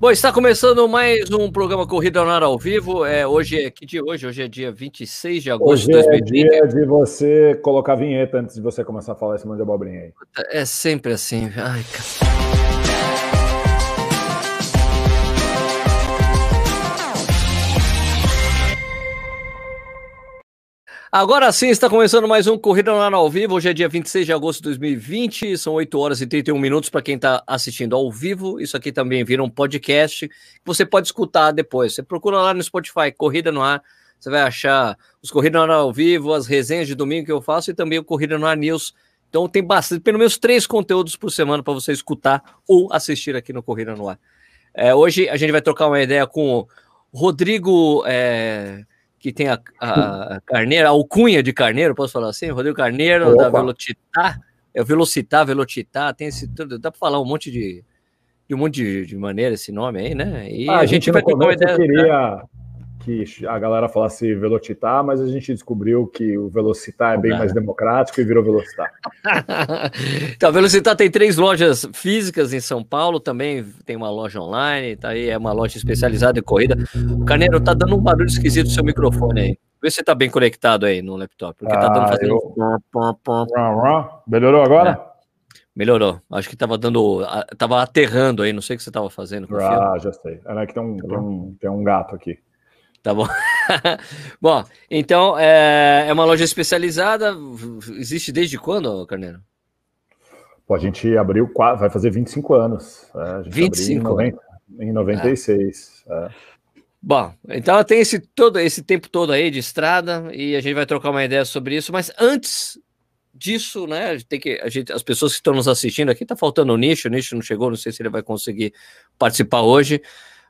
Bom, está começando mais um programa Corrida no Ar ao vivo. É, hoje é que dia hoje? Hoje é dia 26 de agosto de 2020. Hoje é dia de você colocar a vinheta antes de você começar a falar esse monte de abobrinha aí. É sempre assim. Ai, cara. Agora sim, está começando mais um Corrida no Ar ao vivo. Hoje é dia 26 de agosto de 2020, são 8 horas e 31 minutos para quem está assistindo ao vivo. Isso aqui também vira um podcast que você pode escutar depois. Você procura lá no Spotify, Corrida no Ar, você vai achar os Corrida no Ar ao vivo, as resenhas de domingo que eu faço e também o Corrida no Ar News. Então tem bastante, pelo menos três conteúdos por semana para você escutar ou assistir aqui no Corrida no Ar. É, hoje a gente vai trocar uma ideia com o Rodrigo. É que tem a, a, a Carneiro, a alcunha de Carneiro, posso falar assim? Rodrigo Carneiro, Opa. da Velocitar, é o Velocitar, Velocitar, tem esse tudo, dá para falar um monte de, de um monte de, de maneira esse nome aí, né? E ah, a, gente, gente vai ter uma ideia. Queria que a galera falasse Velocitar, mas a gente descobriu que o Velocitar é bem mais democrático e virou Velocitar. então, Velocitar tem três lojas físicas em São Paulo, também tem uma loja online, tá aí, é uma loja especializada em corrida. O Carneiro tá dando um barulho esquisito no seu microfone aí. Vê se você tá bem conectado aí no laptop, porque ah, tá dando fazendo... eu... Melhorou agora? É. Melhorou. Acho que tava dando. Tava aterrando aí, não sei o que você tava fazendo. Ah, já sei. É que tem um, tem, um, tem um gato aqui. Tá bom? bom, então é, é, uma loja especializada. Existe desde quando, Carneiro? Pô, a gente abriu, vai fazer 25 anos. É, a gente 25 em, 90, em 96. É. é. Bom, então tem esse todo esse tempo todo aí de estrada e a gente vai trocar uma ideia sobre isso, mas antes disso, né, tem que a gente, as pessoas que estão nos assistindo aqui, tá faltando o nicho, o nicho não chegou, não sei se ele vai conseguir participar hoje.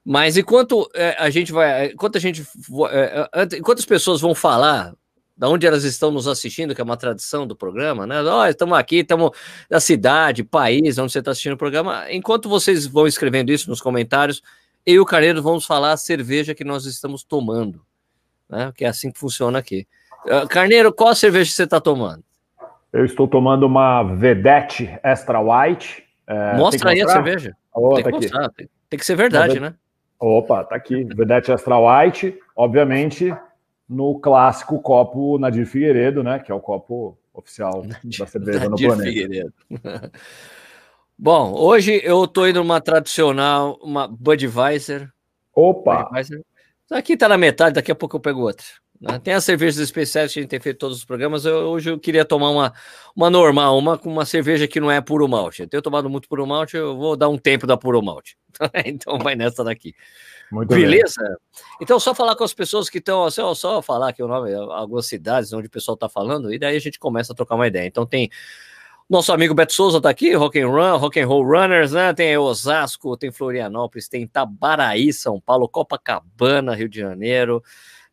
Mas enquanto é, a gente vai, enquanto a gente, é, é enquanto as pessoas vão falar da onde elas estão nos assistindo, que é uma tradição do programa, né? Ó, oh, estamos aqui, estamos na cidade, país, onde você está assistindo o programa. Enquanto vocês vão escrevendo isso nos comentários, eu e o Carneiro vamos falar a cerveja que nós estamos tomando, né? Que é assim que funciona aqui. Carneiro, qual a cerveja que você está tomando? Eu estou tomando uma Vedette Extra White. É, Mostra aí a cerveja. Oh, tem, que mostrar, tem, tem, que ser verdade, né? Opa, tá aqui. Vedete Astral White, obviamente, no clássico copo Nadir Figueiredo, né? Que é o copo oficial da cerveja no planeta. Figueiredo. Bom, hoje eu tô indo numa tradicional, uma Budweiser. Opa! Budweiser. Aqui tá na metade, daqui a pouco eu pego outra. Né? Tem as cervejas especiais que a gente tem feito todos os programas. Eu, hoje eu queria tomar uma, uma normal, uma com uma cerveja que não é puro malte. Eu tenho tomado muito puro malte, eu vou dar um tempo da puro malte. então vai nessa daqui. Muito Beleza? Bem. Então, só falar com as pessoas que estão, só, só falar aqui o nome, algumas cidades onde o pessoal está falando, e daí a gente começa a trocar uma ideia. Então, tem nosso amigo Beto Souza tá aqui, Rock and Run, Rock and Roll Runners, né? Tem Osasco, tem Florianópolis, tem Itabaraí, São Paulo, Copacabana, Rio de Janeiro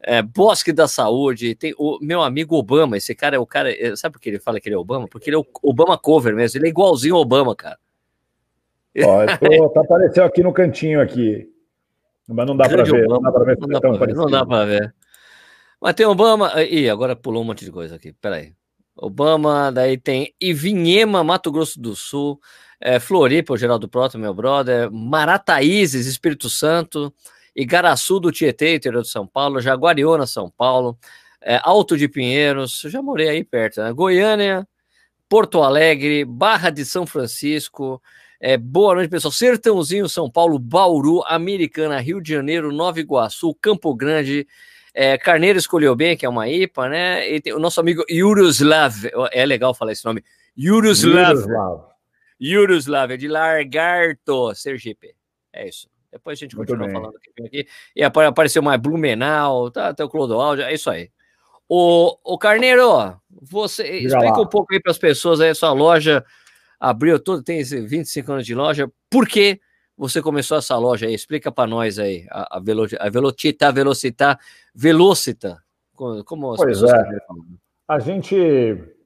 é, Bosque da Saúde, tem o meu amigo Obama, esse cara é o cara, é, sabe por que ele fala que ele é Obama? Porque ele é o Obama cover mesmo, ele é igualzinho ao Obama, cara. Ó, tô, tá apareceu aqui no cantinho aqui, mas não dá para ver, não dá para ver, não dá pra ver, não dá para ver. Mas tem Obama, e agora pulou um monte de coisa aqui, peraí. Obama, daí tem Ivinhema, Mato Grosso do Sul, é, Floripa, o Geraldo Proto, meu brother, Marataízes, Espírito Santo, Igaraçu do Tietê, interior de São Paulo, Jaguariúna, São Paulo, é, Alto de Pinheiros, já morei aí perto, né? Goiânia, Porto Alegre, Barra de São Francisco, é, boa noite, pessoal. Sertãozinho, São Paulo, Bauru, Americana, Rio de Janeiro, Nova Iguaçu, Campo Grande, é, Carneiro escolheu bem, que é uma IPA, né? E tem o nosso amigo Yuroslav, é legal falar esse nome. Yuroslav. Yuroslav, é de Largarto, Sergipe. É isso. Depois a gente Muito continua bem. falando aqui. E apareceu mais Blumenau, tá, até o Clodoaldo, é isso aí. O, o Carneiro, você Diga explica lá. um pouco aí para as pessoas aí, sua loja abriu tudo, tem 25 anos de loja, por que você começou essa loja aí? Explica para nós aí, a, a, Velo, a Velocita, Velocita, Velocita, como as pois é. A gente,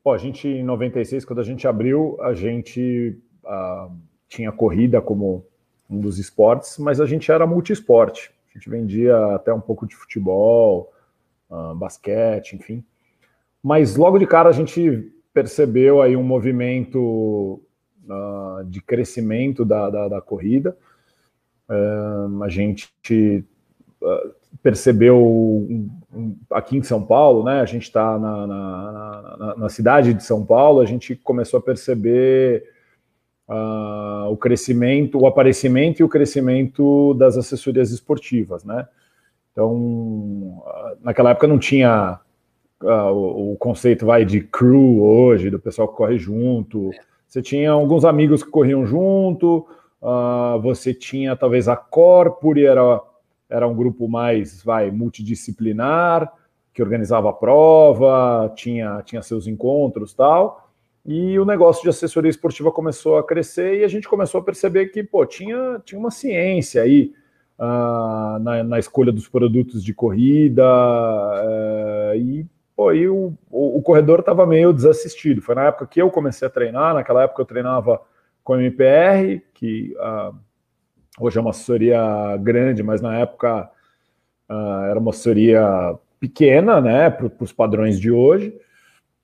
pô, a gente em 96, quando a gente abriu, a gente uh, tinha corrida como um dos esportes, mas a gente era multiesporte. A gente vendia até um pouco de futebol, uh, basquete, enfim. Mas logo de cara a gente percebeu aí um movimento uh, de crescimento da, da, da corrida. Uh, a gente percebeu aqui em São Paulo, né? A gente está na, na, na, na, cidade de São Paulo, a gente começou a perceber uh, o crescimento, o aparecimento e o crescimento das assessorias esportivas, né? Então, naquela época não tinha uh, o, o, conceito vai de crew hoje, do pessoal que corre junto. Você tinha alguns amigos que corriam junto, uh, você tinha talvez a Corpore, era, era um grupo mais vai multidisciplinar, que organizava a prova, tinha, tinha seus encontros tal. E o negócio de assessoria esportiva começou a crescer e a gente começou a perceber que pô, tinha, tinha uma ciência aí uh, na, na, escolha dos produtos de corrida uh, e pô, o, o, o corredor estava meio desassistido. Foi na época que eu comecei a treinar, naquela época eu treinava com a MPR, que uh, hoje é uma assessoria grande, mas na época uh, era uma assessoria pequena, né, para os padrões de hoje.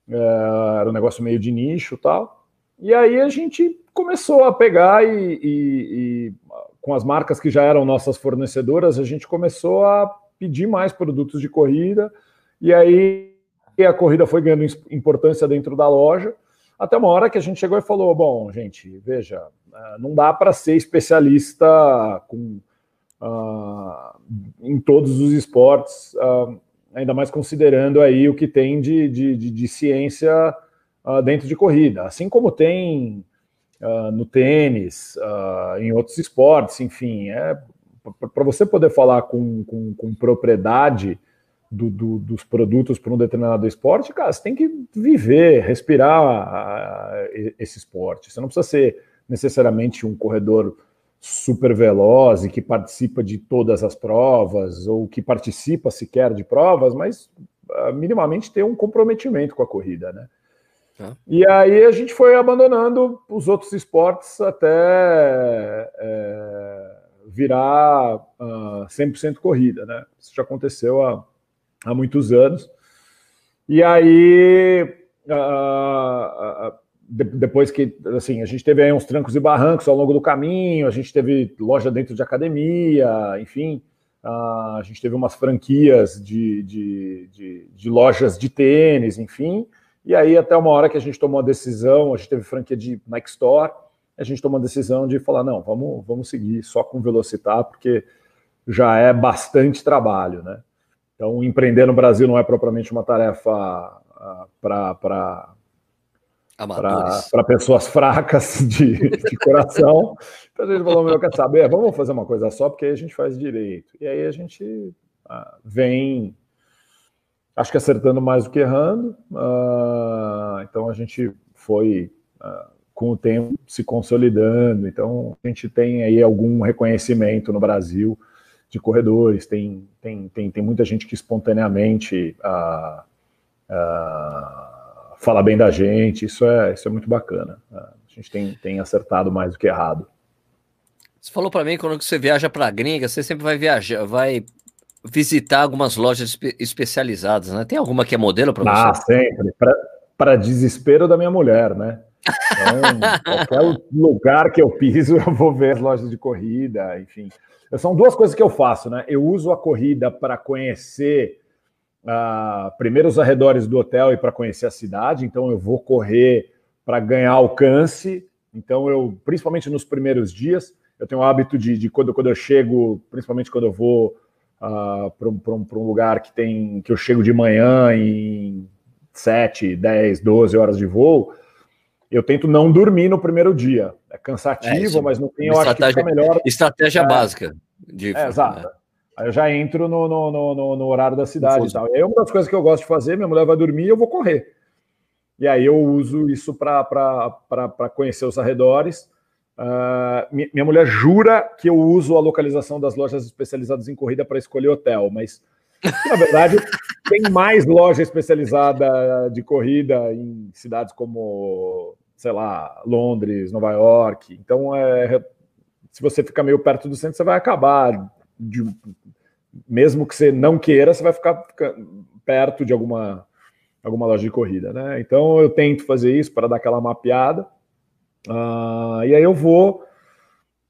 Uh, era um negócio meio de nicho tal. E aí a gente começou a pegar e, e, e, com as marcas que já eram nossas fornecedoras, a gente começou a pedir mais produtos de corrida. E aí a corrida foi ganhando importância dentro da loja, até uma hora que a gente chegou e falou: bom, gente, veja, é, não dá para ser especialista com, uh, em todos os esportes, uh, ainda mais considerando aí o que tem de, de, de, de ciência uh, dentro de corrida, assim como tem no tênis, em outros esportes, enfim, é para você poder falar com, com, com propriedade do, do, dos produtos para um determinado esporte, cara, você tem que viver, respirar esse esporte. Você não precisa ser necessariamente um corredor super veloz e que participa de todas as provas ou que participa sequer de provas, mas uh, minimamente ter um comprometimento com a corrida, né? Ah. E aí a gente foi abandonando os outros esportes até é, virar uh, 100% corrida, né? Isso já aconteceu há há muitos anos. E aí, uh, uh, depois que assim, a gente teve aí uns trancos e barrancos ao longo do caminho, a gente teve loja dentro de academia, enfim, a gente teve umas franquias de, de, de, de, lojas de tênis, enfim. E aí, até uma hora que a gente tomou a decisão, a gente teve franquia de Nike Store, a gente tomou a decisão de falar: não, vamos, vamos seguir só com Velocitar, porque já é bastante trabalho, né? Então, empreender no Brasil não é propriamente uma tarefa uh, para para pessoas fracas de, de coração. Então a gente falou, meu, quer saber? Vamos fazer uma coisa só, porque aí a gente faz direito. E aí a gente uh, vem, acho que acertando mais do que errando. Uh, então a gente foi, uh, com o tempo, se consolidando. Então a gente tem aí algum reconhecimento no Brasil de corredores, tem, tem, tem, tem muita gente que espontaneamente uh, uh, fala bem da gente, isso é, isso é muito bacana. Uh, a gente tem, tem acertado mais do que errado. Você falou para mim quando você viaja para a gringa, você sempre vai viajar, vai visitar algumas lojas espe especializadas, né? Tem alguma que é modelo para você? Ah, sempre. Para desespero da minha mulher, né? Então, qualquer lugar que eu piso, eu vou ver as lojas de corrida, enfim. São duas coisas que eu faço, né? Eu uso a corrida para conhecer uh, primeiro os arredores do hotel e para conhecer a cidade. Então eu vou correr para ganhar alcance. Então eu, principalmente nos primeiros dias, eu tenho o hábito de, de quando, quando eu chego, principalmente quando eu vou uh, para um, um, um lugar que tem que eu chego de manhã em 7, 10, 12 horas de voo, eu tento não dormir no primeiro dia. É cansativo, é, mas no fim eu acho que fica melhor. Estratégia é, básica. De, é, exato. Aí eu já entro no, no, no, no horário da cidade e tal. E aí uma das coisas que eu gosto de fazer, minha mulher vai dormir e eu vou correr. E aí eu uso isso para conhecer os arredores. Uh, minha mulher jura que eu uso a localização das lojas especializadas em corrida para escolher hotel, mas na verdade tem mais loja especializada de corrida em cidades como, sei lá, Londres, Nova York. Então, é, se você ficar meio perto do centro, você vai acabar, de, mesmo que você não queira, você vai ficar, perto de alguma, alguma loja de corrida, né? Então, eu tento fazer isso para dar aquela mapeada. Uh, e aí eu vou,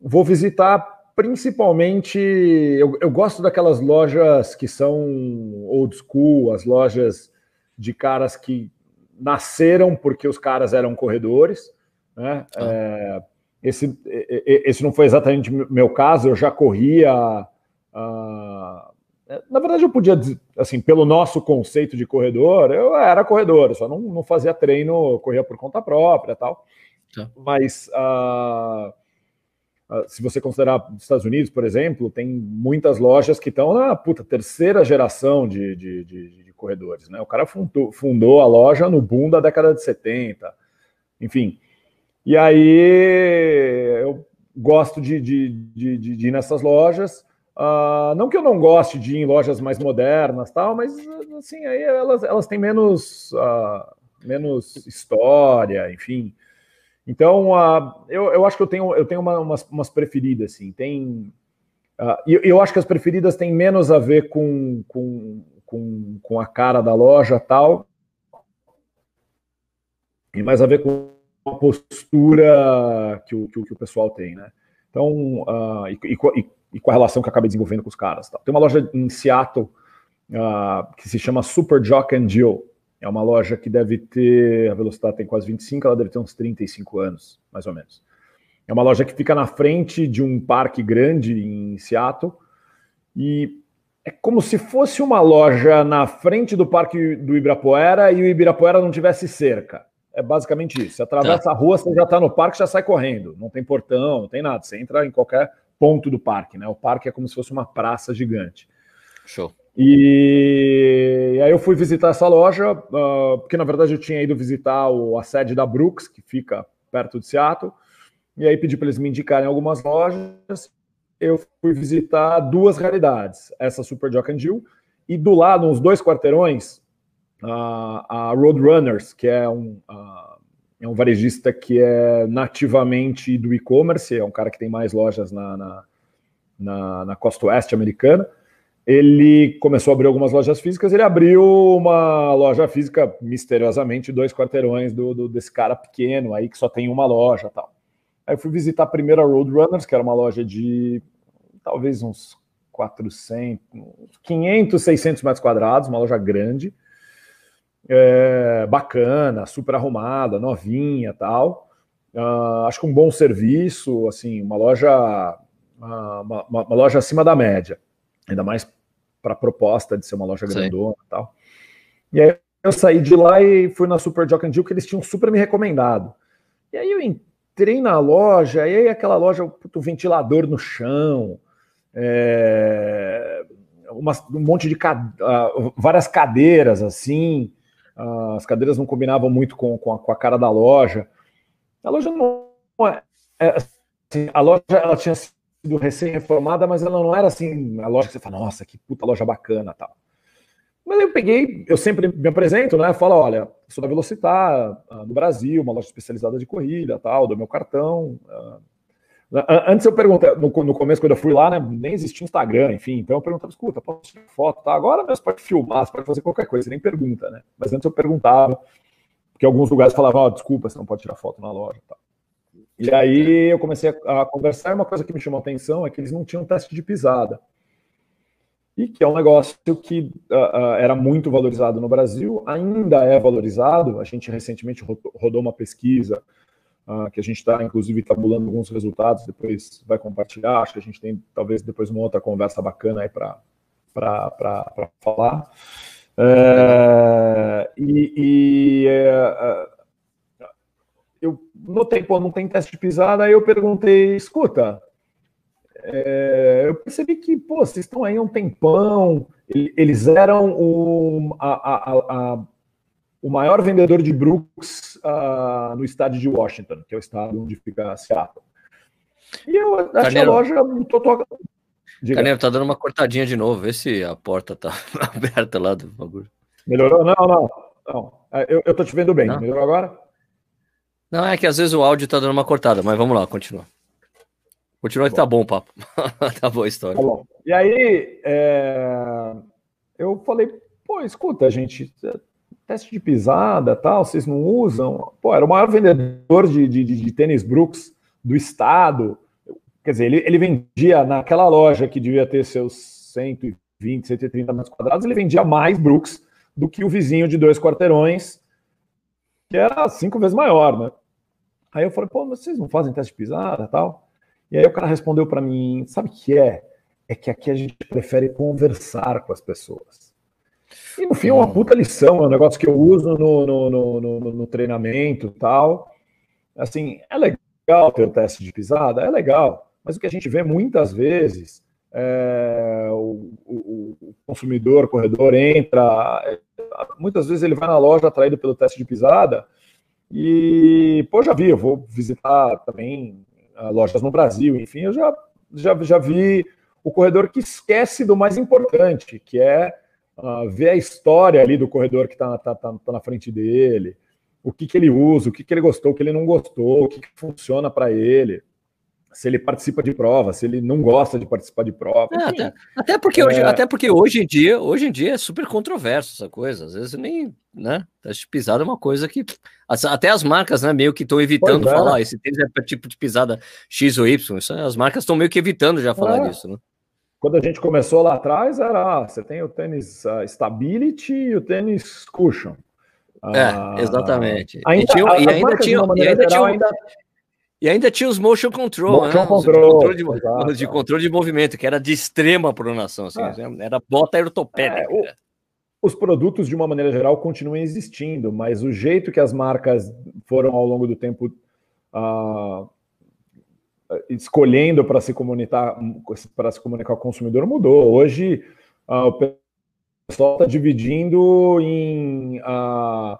vou visitar principalmente, eu, eu gosto daquelas lojas que são old school, as lojas de caras que nasceram porque os caras eram corredores. Né? Ah. É, esse, esse não foi exatamente meu caso, eu já corria. Uh, na verdade, eu podia dizer, assim, pelo nosso conceito de corredor, eu era corredor, só não, não fazia treino, corria por conta própria tal. Tá. Mas. Uh, ah, se você considerar os Estados Unidos, por exemplo, tem muitas lojas que estão na puta, terceira geração de, de, de, de corredores. Né? O cara fundou, fundou, a loja no boom da década de 70, enfim. E aí eu gosto de, de, de, de ir nessas lojas. Uh, não que eu não goste de ir em lojas mais modernas, tal, mas assim, aí elas, elas têm menos, uh, menos história, enfim. Então, uh, eu, eu acho que eu tenho, eu tenho uma, umas, umas preferidas, assim. Tem, uh, eu, eu acho que as preferidas têm menos a ver com, com, com, com a cara da loja tal, e mais a ver com a postura que o, que, que o pessoal tem, né? Então, uh, e, e, e, com a relação que eu acabei desenvolvendo com os caras. Tá? Tem uma loja em Seattle que se chama Super Jock and Jill, é uma loja que deve ter, a velocidade tem quase 25, ela deve ter uns 35 anos, mais ou menos. É uma loja que fica na frente de um parque grande em Seattle e é como se fosse uma loja na frente do parque do Ibirapuera e o Ibirapuera não tivesse cerca. É basicamente isso. Você atravessa tá. a rua, você já está no parque, já sai correndo. Não tem portão, não tem nada. Você entra em qualquer ponto do parque, né? O parque é como se fosse uma praça gigante. Show. E aí eu fui visitar essa loja, uh, porque na verdade eu tinha ido visitar o, a sede da Brooks, que fica perto de Seattle, e aí pedi para eles me indicarem algumas lojas. Eu fui visitar duas realidades, essa Super Jock and Jill, e do lado, uns dois quarteirões, uh, a Roadrunners, que é um, uh, é um varejista que é nativamente do e-commerce, é um cara que tem mais lojas na, na, na, na costa oeste americana, ele começou a abrir algumas lojas físicas, ele abriu uma loja física misteriosamente, dois quarteirões do, do, desse cara pequeno aí que só tem uma loja tal. Aí eu fui visitar a primeira Roadrunners, que era uma loja de talvez uns 400, 500, 600 metros quadrados, uma loja grande, é, bacana, super arrumada, novinha tal. Uh, acho que um bom serviço, assim, uma loja, uh, uma, uma, uma loja acima da média ainda mais para a proposta de ser uma loja grandona e tal. E aí eu saí de lá e fui na Super Jock and Jill, que eles tinham super me recomendado. E aí eu entrei na loja, e aí aquela loja, o ventilador no chão, é, uma, um monte de uh, várias cadeiras assim, as cadeiras não combinavam muito com, com a, com, a, cara da loja. A loja não é, é assim, a loja ela tinha sido recém-reformada, mas ela não era assim, a loja que você fala, nossa, que puta loja bacana tal. Mas eu peguei, eu sempre me apresento, né? Falo, olha, sou da Velocitar, uh, no Brasil, uma loja especializada de corrida, tal, do meu cartão. Antes eu perguntei, no, no, começo, quando eu fui lá, né, nem existia Instagram, enfim, então eu perguntava, escuta, posso tirar foto? Tá? Agora mesmo pode filmar, você pode fazer qualquer coisa, você nem pergunta, né? Mas antes eu perguntava, porque alguns lugares falavam, oh, desculpa, você não pode tirar foto na loja, tal. E aí eu comecei a, a conversar, e uma coisa que me chamou a atenção é que eles não tinham teste de pisada. E que é um negócio que uh, uh, era muito valorizado no Brasil, ainda é valorizado. A gente recentemente rodou uma pesquisa uh, que a gente está, inclusive, tabulando alguns resultados, depois vai compartilhar. Acho que a gente tem, talvez, depois uma outra conversa bacana aí para falar. É, e, e é, eu notei, pô, não tem teste de pisada, aí eu perguntei, escuta, é, eu percebi que, pô, vocês estão aí um tempão, eles eram o, a, a, a, o maior vendedor de Brooks uh, no estado de Washington, que é o estado onde fica Seattle. E eu Carneiro, a loja total... Carneiro, tá dando uma cortadinha de novo, vê se a porta tá aberta lá do bagulho. Melhorou? Não, não, não. É, eu, eu tô te vendo bem. Não? Melhorou agora? Não, é que às vezes o áudio tá dando uma cortada, mas vamos lá, continua. Continua que tá bom o papo. tá boa a história. Tá bom. E aí, é... eu falei, pô, escuta, gente, teste de pisada tal, vocês não usam? Pô, era o maior vendedor de, de, de tênis Brooks do estado. quer dizer, ele, ele vendia naquela loja que devia ter seus 120, 130 metros quadrados, ele vendia mais Brooks do que o vizinho de dois quarteirões, que era cinco vezes maior, né? Aí eu falei, pô, vocês não fazem teste de pisada tal? E aí o cara respondeu para mim, sabe o que é? É que aqui a gente prefere conversar com as pessoas. E no fim é uma hum. puta lição, é um negócio que eu uso no, no, no, no, no treinamento tal. Assim, é legal ter o teste de pisada, é legal, mas o que a gente vê muitas vezes é, o, o, o, consumidor, o corredor entra, é, muitas vezes ele vai na loja atraído pelo teste de pisada e, pô, já vi, eu vou visitar também uh, lojas no Brasil, enfim, eu já, já, já vi o corredor que esquece do mais importante, que é uh, ver a história ali do corredor que está tá, tá, tá na frente dele, o que, que ele usa, o que, que ele gostou, o que ele não gostou, o que, que funciona para ele se ele participa de prova, se ele não gosta de participar de prova. É, até, até, porque hoje, é... até porque hoje em dia, hoje em dia é super controverso essa coisa. Às vezes nem, né? Teste pisada é uma coisa que até as marcas, né, meio que estão evitando é. falar. Esse tênis é tipo de pisada X ou Y. Isso, as marcas estão meio que evitando já falar é. disso, né? Quando a gente começou lá atrás, era ah, você tem o tênis uh, Stability e o tênis Cushion. É, exatamente. Ainda, e, e ainda tinha, e ainda tinha, ainda, e ainda tinha os motion control, motion né? control, controle de, exato, de, controle de movimento, que era de extrema pronação, assim, é. era bota ortopédica. É, os produtos, de uma maneira geral, continuam existindo, mas o jeito que as marcas foram ao longo do tempo uh, escolhendo para se comunicar para se comunicar com o consumidor mudou. Hoje uh, o pessoal está dividindo em uh,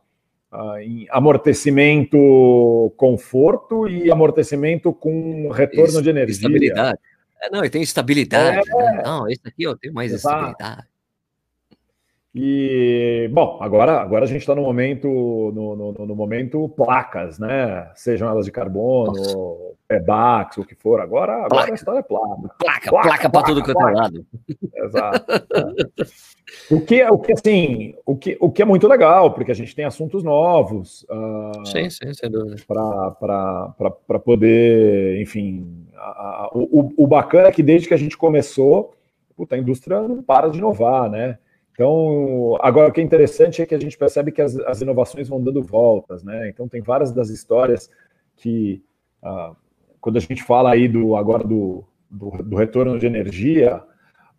uh, em amortecimento conforto e amortecimento com retorno Isso, de energia. Estabilidade. É, não, e tem estabilidade. É, né? Não, esse aqui eu tenho mais exato. estabilidade. E, bom, agora, agora a gente está no momento, no, no, no, momento placas, né? Sejam elas de carbono, pebax, o que for. Agora, agora a história é placa. Placa, placa, para tudo quanto é lado. Exato. É. O, que, o que, assim, o que, o que é muito legal, porque a gente tem assuntos novos. Uh, sim, sim, sem dúvida. Para poder, enfim. A, a, o, o bacana é que desde que a gente começou, puta, a indústria não para de inovar, né? Então, agora o que é interessante é que a gente percebe que as, as inovações vão dando voltas, né? Então, tem várias das histórias que, ah, quando a gente fala aí do agora do, do, do retorno de energia,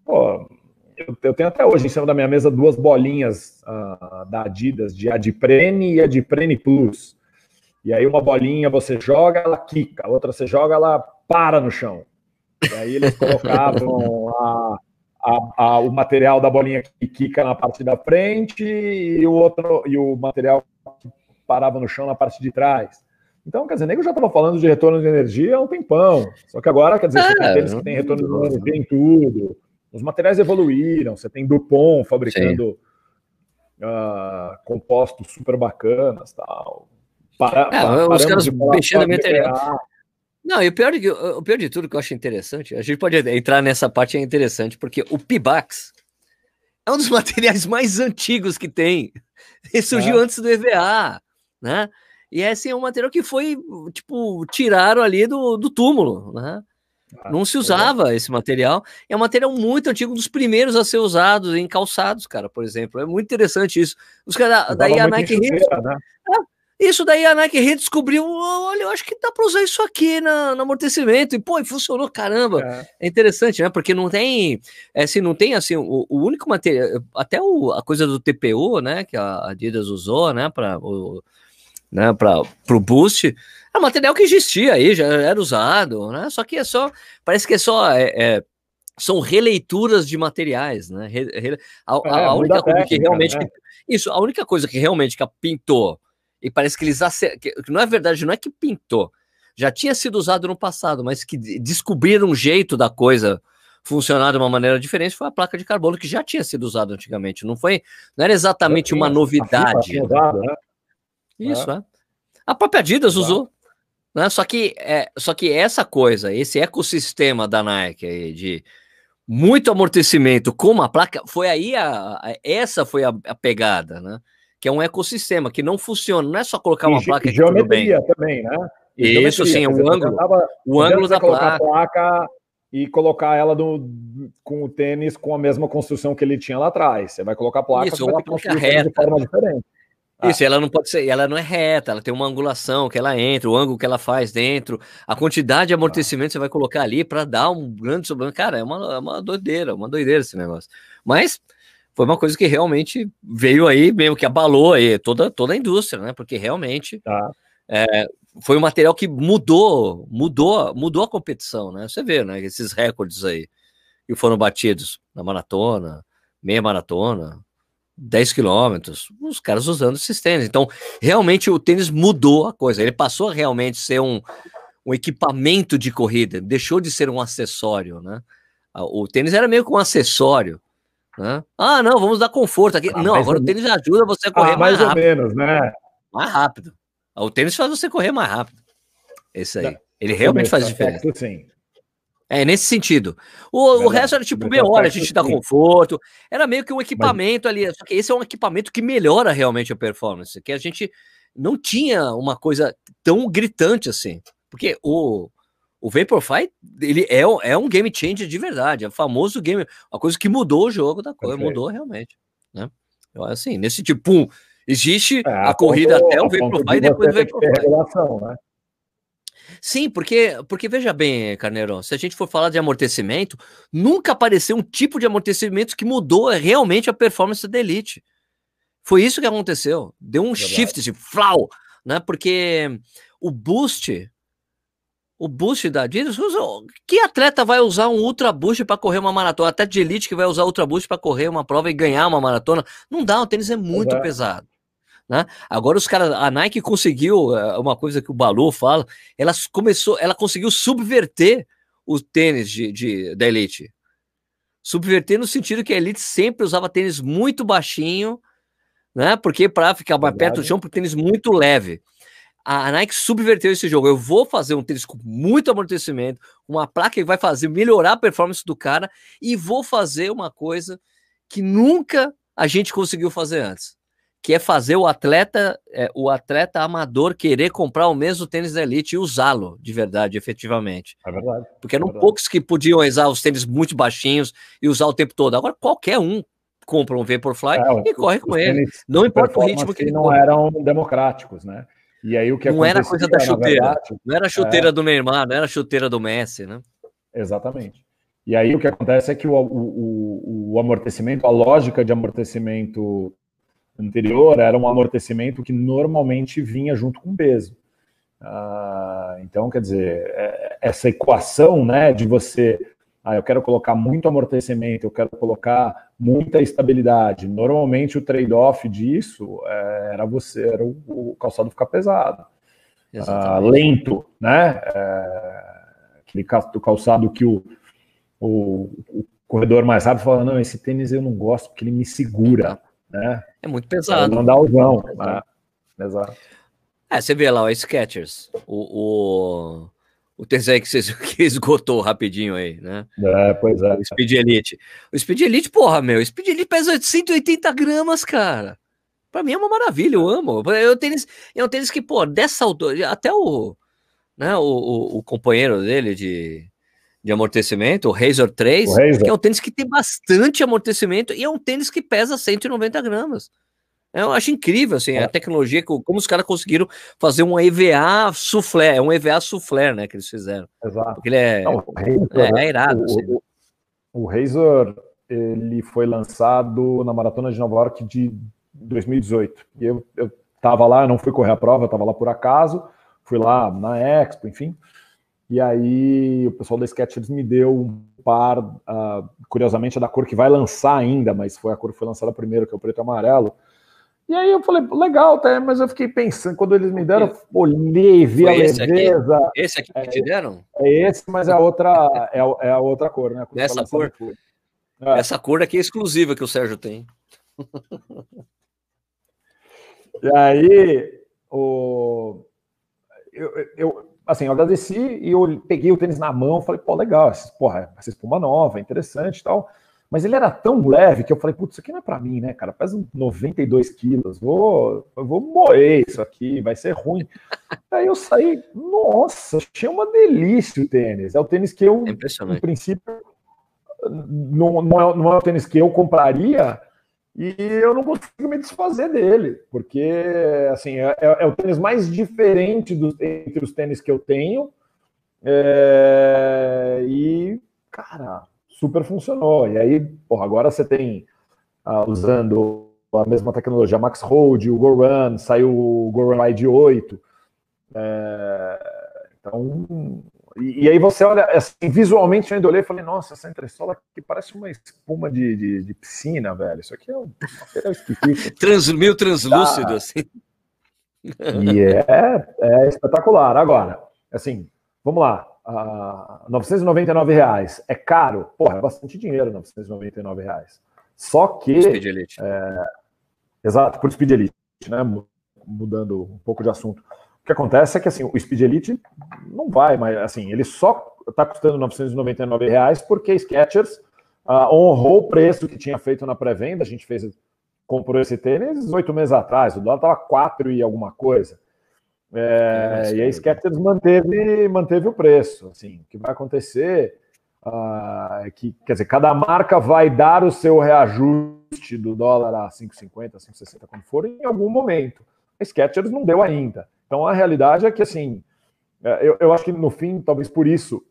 pô, eu, eu, tenho até hoje em cima da minha mesa duas bolinhas ah, da Adidas de Adiprene e Adiprene Plus. E aí uma bolinha você joga, ela quica, a outra você joga, ela para no chão. E aí eles colocavam a a, a, o material da bolinha que quica na parte da frente e o outro e o material que parava no chão na parte de trás. Então, quer dizer, nem eu já estava falando de retorno de energia há um tempão. Só que agora, quer dizer, você tem aqueles que tem retorno de energia em tudo. Os materiais evoluíram, você tem Dupont fabricando uh, compostos super bacanas tal. Para, é, os caras mexendo material. Não, e o pior, de, o pior de tudo que eu acho interessante, a gente pode entrar nessa parte, é interessante, porque o Pibax é um dos materiais mais antigos que tem. Ele surgiu é. antes do EVA, né? E esse é um material que foi, tipo, tiraram ali do, do túmulo, né? Ah, Não se usava é. esse material. É um material muito antigo, um dos primeiros a ser usados em calçados, cara, por exemplo. É muito interessante isso. Os caras, daí a Nike. Né? É, isso daí a Nike redescobriu, olha, eu acho que dá para usar isso aqui na, no amortecimento, e pô, funcionou, caramba. É. é, interessante, né? Porque não tem, é, assim, não tem assim, o, o único material, até o, a coisa do TPO, né, que a Adidas usou, né, para o né, para o boost, é um material que existia aí, já era usado, né? Só que é só, parece que é só é, é, são releituras de materiais, né? Re, re, a, a, a, única coisa que realmente né? isso, a única coisa que realmente que pintou e parece que eles que não é verdade, não é que pintou, já tinha sido usado no passado, mas que descobriram um jeito da coisa funcionar de uma maneira diferente foi a placa de carbono que já tinha sido usada antigamente, não foi, não era exatamente uma novidade. Usado, né? Isso, é. é. A própria Adidas usou, né? Só que é, só que essa coisa, esse ecossistema da Nike aí de muito amortecimento com uma placa, foi aí a, a essa foi a, a pegada, né? Que é um ecossistema que não funciona, não é só colocar uma e placa geometria também, né? Isso, sim, é um ângulo. Tava, o ângulo da placa. placa. E colocar ela no, com o tênis com a mesma construção que ele tinha lá atrás. Você vai colocar a placa, Isso, uma placa reta. de forma diferente. Ah. Isso, ela não pode ser, ela não é reta, ela tem uma angulação que ela entra, o ângulo que ela faz dentro, a quantidade de amortecimento ah. você vai colocar ali para dar um grande sobrando. Cara, é uma, é uma doideira, uma doideira esse negócio. Mas foi uma coisa que realmente veio aí, mesmo que abalou aí toda, toda a indústria, né? Porque realmente ah. é, foi um material que mudou, mudou, mudou a competição, né? Você vê, né? Esses recordes aí que foram batidos na maratona, meia maratona, 10 quilômetros, os caras usando esses tênis. Então, realmente o tênis mudou a coisa. Ele passou a realmente ser um, um equipamento de corrida, deixou de ser um acessório, né? O tênis era meio que um acessório. Né? Ah, não, vamos dar conforto aqui. Ah, não, agora o tênis ajuda você a correr ah, mais, mais rápido. Mais ou menos, né? Mais rápido. O tênis faz você correr mais rápido. Esse aí. Ele realmente faz diferença. Sim. É, nesse sentido. O, o resto era tipo, meia hora, a gente dá conforto. Era meio que um equipamento ali. Só que esse é um equipamento que melhora realmente a performance. Que a gente não tinha uma coisa tão gritante assim. Porque o, o Vaporfly, ele é, é um game changer de verdade. É o famoso game. Uma coisa que mudou o jogo da coisa. Mudou realmente. Né? Eu, assim, nesse tipo, pum, existe é, a, a corrida ponto, até o Vaporfly e depois o Vaporfly. Né? Sim, porque, porque veja bem, Carneiro, se a gente for falar de amortecimento, nunca apareceu um tipo de amortecimento que mudou realmente a performance da Elite. Foi isso que aconteceu. Deu um Verdade. shift, assim, flau, né? Porque o boost, o boost da Adidas, que atleta vai usar um ultra boost para correr uma maratona? Até de elite que vai usar ultra boost para correr uma prova e ganhar uma maratona? Não dá, o tênis é muito pesado. Né? Agora os caras, a Nike conseguiu é, uma coisa que o Balu fala, ela começou, ela conseguiu subverter o tênis de, de, da Elite. Subverter no sentido que a Elite sempre usava tênis muito baixinho, né? Porque para ficar mais perto do chão, porque tênis muito leve. A Nike subverteu esse jogo. Eu vou fazer um tênis com muito amortecimento, uma placa que vai fazer melhorar a performance do cara e vou fazer uma coisa que nunca a gente conseguiu fazer antes que é fazer o atleta, é, o atleta amador querer comprar o mesmo tênis da Elite e usá-lo de verdade, efetivamente. É verdade. Porque eram é poucos que podiam usar os tênis muito baixinhos e usar o tempo todo. Agora qualquer um compra um Vaporfly é, e corre com ele. Não importa o ritmo que ele não eram democráticos, né? E aí o que não era coisa da chuteira, verdade, não era chuteira é... do Neymar, não era chuteira do Messi, né? Exatamente. E aí o que acontece é que o, o, o amortecimento, a lógica de amortecimento anterior era um amortecimento que normalmente vinha junto com peso. Ah, então, quer dizer, é, essa equação né, de você, ah, eu quero colocar muito amortecimento, eu quero colocar muita estabilidade. Normalmente o trade-off disso é, era você, era o, o calçado ficar pesado, ah, lento, né? É, aquele calçado que o, o, o corredor mais rápido fala, não, esse tênis eu não gosto porque ele me segura. Né? É muito pesado. Não dá o. Né? Exato. É, você vê lá o Skechers, o, o, o terceiro que, que esgotou rapidinho aí, né? É, pois é. O Speed Elite. O Speed Elite, porra, meu, o Speed Elite pesa 180 gramas, cara. Pra mim é uma maravilha, eu amo. Eu tênis, é um tênis que, pô, dessa altura, até o, né, o, o, o companheiro dele de, de amortecimento, o Razor 3, o Razor. que é um tênis que tem bastante amortecimento e é um tênis que pesa 190 gramas. Eu acho incrível, assim, é. a tecnologia, como os caras conseguiram fazer um EVA soufflé, é um EVA soufflé, né, que eles fizeram. Exato. Porque ele é, Não, Razor, é, é, irado. O, assim. o, o Razor, ele foi lançado na Maratona de Nova York de 2018. E eu, eu tava lá, não fui correr a prova, eu tava lá por acaso, fui lá na Expo, enfim. E aí o pessoal da Skechers me deu um par, uh, curiosamente é da cor que vai lançar ainda, mas foi a cor que foi lançada primeiro, que é o preto e amarelo. E aí eu falei, legal, tá, mas eu fiquei pensando, quando eles me deram, olhei, vi foi a esse leveza. Aqui? Esse aqui que é, te deram? É esse, mas é a outra, é, é a outra cor, né? Essa cor? É. Essa cor aqui é exclusiva que o Sérgio tem. e aí, o... eu, eu, assim, eu agradeci e eu peguei o tênis na mão, falei, pô, legal, porra, essa espuma nova, interessante e tal. Mas ele era tão leve que eu falei, putz, isso aqui não é para mim, né, cara? Pesa 92 quilos, vou, vou moer isso aqui, vai ser ruim. Aí eu saí, nossa, achei uma delícia o tênis. É o tênis que eu, é no princípio, não, não, é, não é o tênis que eu compraria e eu não consigo me desfazer dele, porque assim é, é, é o tênis mais diferente do, entre os tênis que eu tenho. É, e, cara, super funcionou. E aí, porra, agora você tem uh, usando a mesma tecnologia, Max Hold, o GoRun, saiu o GoRun Ride 8. É, então, e, e, aí você olha, assim, visualmente eu ainda olhei e falei, nossa, essa entressola aqui parece uma espuma de, de, de piscina, velho. Isso aqui é um material esquisito. Trans, meio translúcido, ah, assim. E é, é espetacular. Agora, assim, vamos lá uh, 999 reais é caro? Porra, é bastante dinheiro, 999 reais. Só que. Speed Elite. É, exato, por Speed Elite, né? Mudando um pouco de assunto. O que acontece é que assim, o Speed Elite não vai, mas assim, ele só está custando 999 reais porque Skechers uh, honrou o preço que tinha feito na pré-venda. A gente fez, comprou esse tênis oito meses atrás, o dólar estava 4 e alguma coisa. É, e a Skechers manteve, manteve o preço. Assim, o que vai acontecer uh, é que, quer dizer, cada marca vai dar o seu reajuste do dólar a 5,50, 5,60, quando for, em algum momento. A Skechers não deu ainda. Então a realidade é que, assim, é, eu, eu acho que no fim, talvez por isso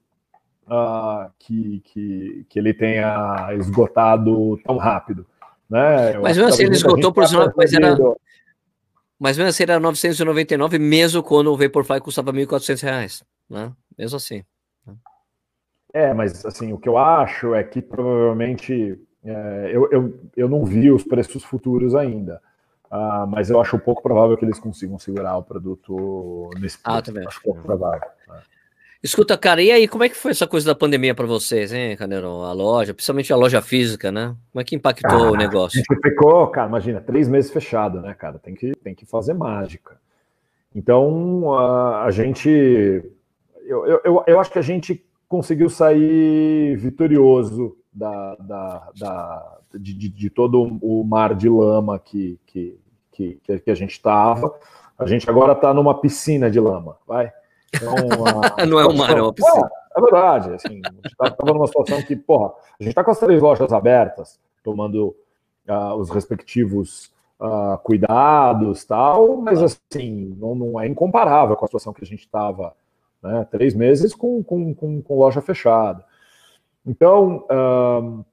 uh, que, que, que ele tenha esgotado tão rápido. Né? mas mesmo assim, ele esgotou por tá mas era, mas mesmo assim era 999, mesmo quando o Vaporfly custava 1.400 reais, né? Mesmo assim. Né? É, mas assim, o que eu acho é que provavelmente é, eu, eu, eu não vi os preços futuros ainda. Uh, mas eu acho pouco provável que eles consigam segurar o produto nesse preço. Ah, também acho. pouco provável. Né? Escuta, cara, e aí, como é que foi essa coisa da pandemia para vocês, hein, Caneiro? A loja, principalmente a loja física, né? Como é que impactou cara, o negócio? A gente ficou, cara, imagina, três meses fechado, né, cara? Tem que, tem que fazer mágica. Então, a, a gente. Eu, eu, eu acho que a gente conseguiu sair vitorioso da, da, da de, de, de, todo o mar de lama que, que, que, que a gente estava. A gente agora está numa piscina de lama, vai. Então, a, não é é uma piscina. É, é verdade. Assim, a gente estava tá, numa situação que, porra, a gente está com as três lojas abertas, tomando uh, os respectivos uh, cuidados tal, mas assim, não, não, é incomparável com a situação que a gente estava, né, três meses com, com, com, com loja fechada. Então, uh,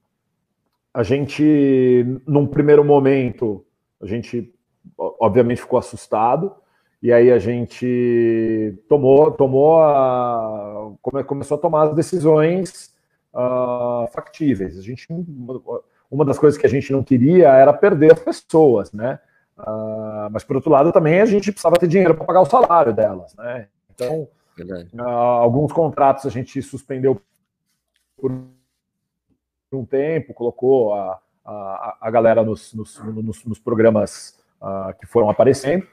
a gente, num primeiro momento, a gente obviamente ficou assustado, e aí a gente tomou, tomou a, começou a tomar as decisões uh, factíveis. A gente, uma das coisas que a gente não queria era perder as pessoas, né? Uh, mas por outro lado também a gente precisava ter dinheiro para pagar o salário delas, né? Então, uh, alguns contratos a gente suspendeu por um tempo, colocou a, a, a galera nos, nos, nos, nos programas que foram aparecendo.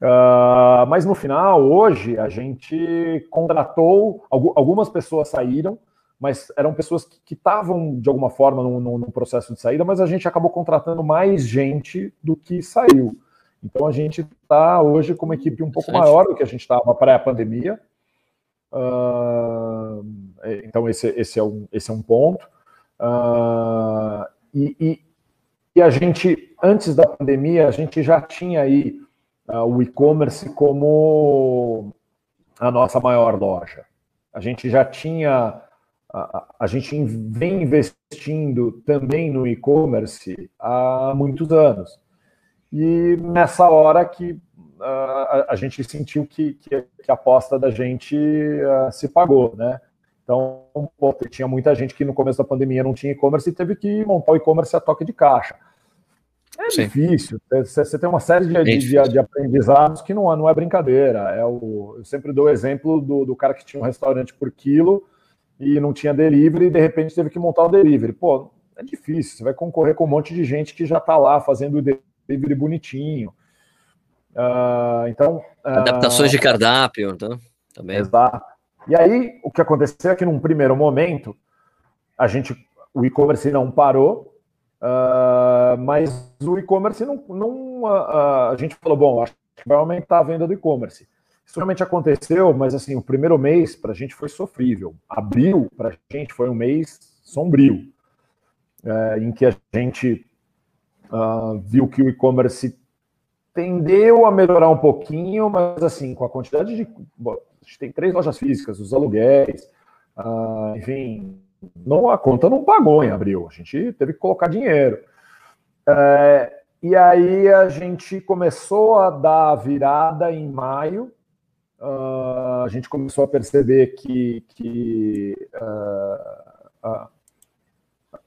Uh, mas no final, hoje, a gente contratou, algumas pessoas saíram, mas eram pessoas que estavam, de alguma forma, no, no, no, processo de saída, mas a gente acabou contratando mais gente do que saiu. Então a gente está hoje com uma equipe um pouco maior do que a gente estava pré-pandemia. Uh, então esse, esse, é um, esse é um ponto. Uh, e, e, e a gente, antes da pandemia, a gente já tinha aí o e-commerce como a nossa maior loja. A gente já tinha, a, a gente vem investindo também no e-commerce há muitos anos. E nessa hora que uh, a, a, gente sentiu que, que, que, a aposta da gente uh, se pagou, né? Então, pô, tinha muita gente que no começo da pandemia não tinha e-commerce e teve que montar o e-commerce a toque de caixa. É Sim. difícil. Você tem uma série de, de, de, aprendizados que não, não é brincadeira. É o, eu sempre dou o exemplo do, do cara que tinha um restaurante por quilo e não tinha delivery e de repente teve que montar o delivery. Pô, é difícil. Você vai concorrer com um monte de gente que já está lá fazendo o delivery bonitinho. Uh, então. Uh, Adaptações de cardápio, então, também. Exato. E aí, o que aconteceu é que num primeiro momento, a gente o e-commerce não parou, uh, mas o e-commerce não. não uh, a gente falou, bom, acho que vai aumentar a venda do e-commerce. Isso realmente aconteceu, mas assim, o primeiro mês para a gente foi sofrível. Abril para a gente foi um mês sombrio, é, em que a gente uh, viu que o e-commerce tendeu a melhorar um pouquinho, mas assim, com a quantidade de. Bom, a gente tem três lojas físicas, os aluguéis, uh, enfim, não, a conta não pagou em abril, a gente teve que colocar dinheiro. É, e aí a gente começou a dar virada em maio, uh, a gente começou a perceber que, que uh, uh,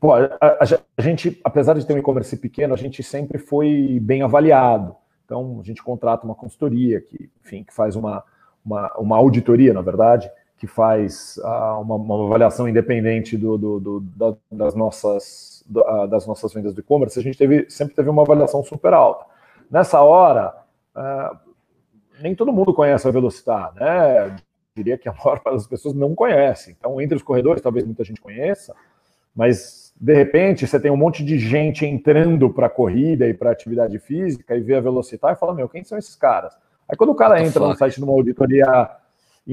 pô, a, a, a, gente, apesar de ter um e-commerce pequeno, a gente sempre foi bem avaliado. Então a gente contrata uma consultoria que, enfim, que faz uma, uma, uma auditoria, na verdade, que faz uma, uma, avaliação independente do, do, do da, das nossas das nossas vendas do e-commerce, a gente teve, sempre teve uma avaliação super alta. Nessa hora, nem todo mundo conhece a Velocitar, né? diria que a maior parte das pessoas não conhece. Então, entre os corredores, talvez muita gente conheça, mas de repente você tem um monte de gente entrando para a corrida e para atividade física e vê a Velocitar e fala: Meu, quem são esses caras? Aí quando o cara entra no site de uma auditoria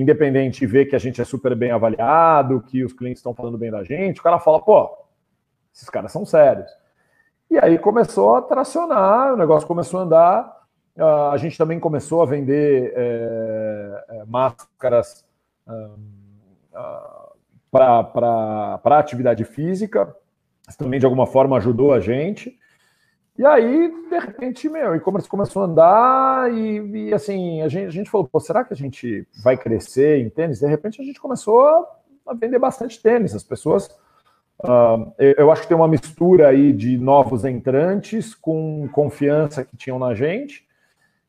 independente vê que a gente é super bem avaliado, que os clientes estão falando bem da gente, o cara fala: Pô, esses caras são sérios. E aí começou a tracionar, o negócio começou a andar. Uh, a gente também começou a vender é, máscaras uh, para atividade física. Isso também, de alguma forma, ajudou a gente. E aí, de repente, meu, o e-commerce começou a andar e, e assim, a gente, a gente falou, será que a gente vai crescer em tênis? De repente, a gente começou a, vender bastante tênis. As pessoas... Uh, eu, eu acho que tem uma mistura aí de novos entrantes com confiança que tinham na gente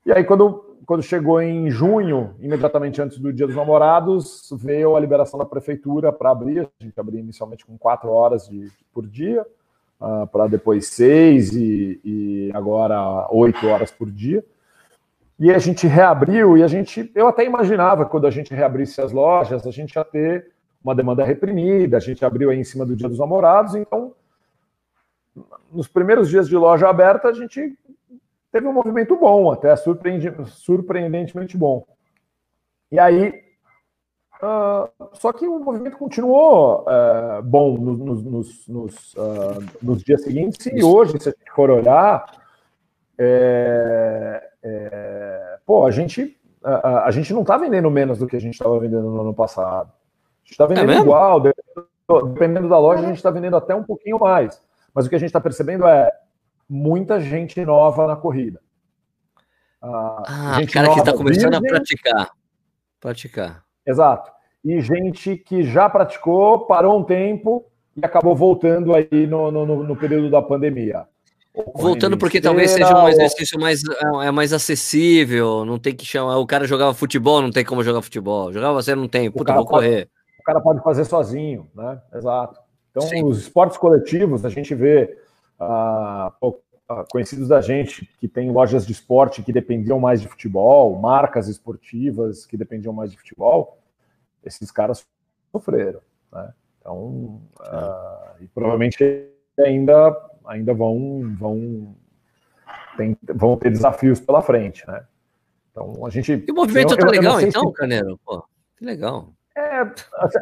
e aí, quando, quando chegou em junho, imediatamente antes do Dia dos Namorados, veio a liberação da prefeitura para abrir. A gente abriu inicialmente com quatro horas de, por dia, uh, para depois seis e, e agora oito horas por dia. E a gente reabriu e a gente, eu até imaginava quando a gente reabrisse as lojas, a gente ia ter uma demanda reprimida, a gente abriu aí em cima do Dia dos Namorados, então nos primeiros dias de loja aberta a gente teve um movimento bom, até surpreendentemente bom. E aí, uh, só que o movimento continuou uh, bom nos, nos, nos, uh, nos, dias seguintes, e hoje, se a gente for olhar, é, é, pô, a gente, a, a, gente não está vendendo menos do que a gente estava vendendo no ano passado. A gente está vendendo é igual, dependendo, da loja, a gente está vendendo até um pouquinho mais. Mas o que a gente está percebendo é muita gente nova na corrida. ah, gente cara que está começando a praticar. Praticar. Exato. E gente que já praticou, parou um tempo e acabou voltando aí no, no, no período da pandemia. Voltando porque talvez seja um exercício mais, é, é mais acessível, não tem que chamar. O cara jogava futebol, não tem como jogar futebol. Jogava você não tem, puta, vou pode, correr. O cara pode fazer sozinho, né? Exato. Então, Sim. os esportes coletivos, a gente vê ah, conhecidos da gente que tem lojas de esporte que dependiam mais de futebol, marcas esportivas que dependiam mais de futebol, esses caras sofreram. Né? Então, ah, e provavelmente ainda, ainda vão, vão, tem, vão ter desafios pela frente. Né? Então, a gente. E o movimento eu, tá eu, legal, eu então, se... Caneiro? Pô, que legal. É,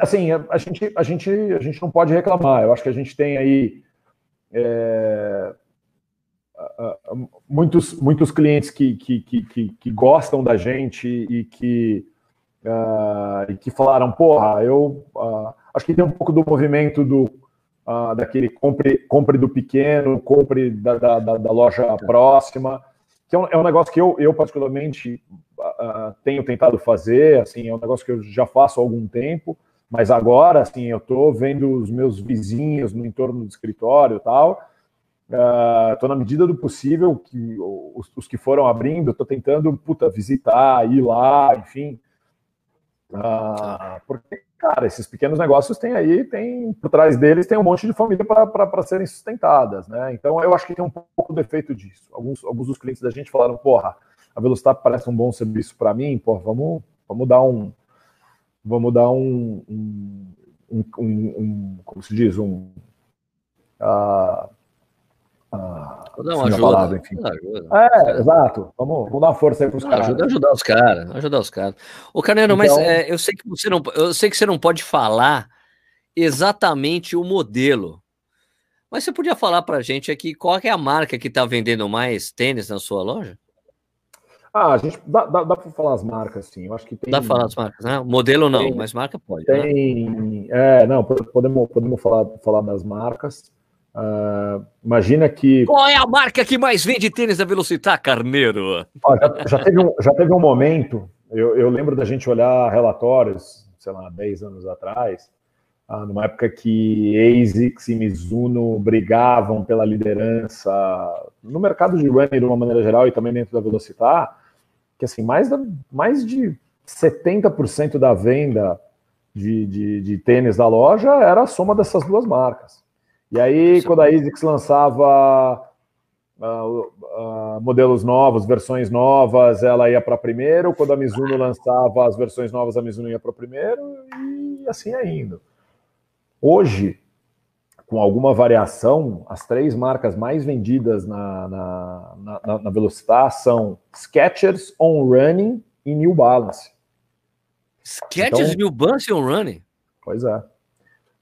assim, a gente, a, gente, a gente não pode reclamar. Eu acho que a gente tem aí é, muitos, muitos clientes que, que, que, que, gostam da gente e que, uh, que falaram, porra, eu uh, acho que tem um pouco do movimento do uh, daquele compre, compre do pequeno, compre da, da, da loja próxima, que é um, é um, negócio que eu, eu particularmente tenho tentado fazer, assim, é um negócio que eu já faço há algum tempo, mas agora, assim, eu estou vendo os meus vizinhos no entorno do escritório e tal, Estou uh, na medida do possível que os, os que foram abrindo, estou tentando puta, visitar, ir lá, enfim. Uh, porque, cara, esses pequenos negócios têm aí, tem por trás deles tem um monte de família para serem sustentadas, né? Então eu acho que tem um pouco do efeito disso. Alguns, alguns dos clientes da gente falaram, porra, a Velocidade parece um bom serviço para mim, pô, vamos, vamos dar um, vamos dar um, um, um, um, como se diz, um Uh, Vou dar uma ajuda. Enfim. Ajuda. É, exato. Vamos, vamos dar uma força aí para os caras. Ajuda, ajudar os caras, ajudar os caras. Ô, Carneiro, então... mas é, eu sei que você não, eu sei que você não pode falar exatamente o modelo. Mas você podia falar para a gente aqui qual é a marca que está vendendo mais tênis na sua loja? Ah, a gente dá, dá, dá para falar as marcas, sim. Eu acho que tem. Dá para falar as marcas, né? Modelo não, tem, mas marca pode. Né? Tem, né? é, não, podemos, podemos falar, falar das marcas. Uh, imagina que. Qual é a marca que mais vende tênis da Velocitar, Carneiro? Já, já, teve um, já teve um momento, eu, eu, lembro da gente olhar relatórios, sei lá, 10 anos atrás, uh, numa época que ASICS e Mizuno brigavam pela liderança no mercado de running de uma maneira geral e também dentro da Velocitar, que assim, mais, da, mais de 70% da venda de, de, de tênis da loja era a soma dessas duas marcas. E aí, quando a ASICS lançava uh, uh, modelos novos, versões novas, ela ia para primeiro. Quando a Mizuno lançava as versões novas, a Mizuno ia para primeiro e assim é indo. Hoje, com alguma variação, as três marcas mais vendidas na, na, na, na Velocitar são Skechers, On Running e New Balance. Skechers, então, New Balance e On Running? Pois é.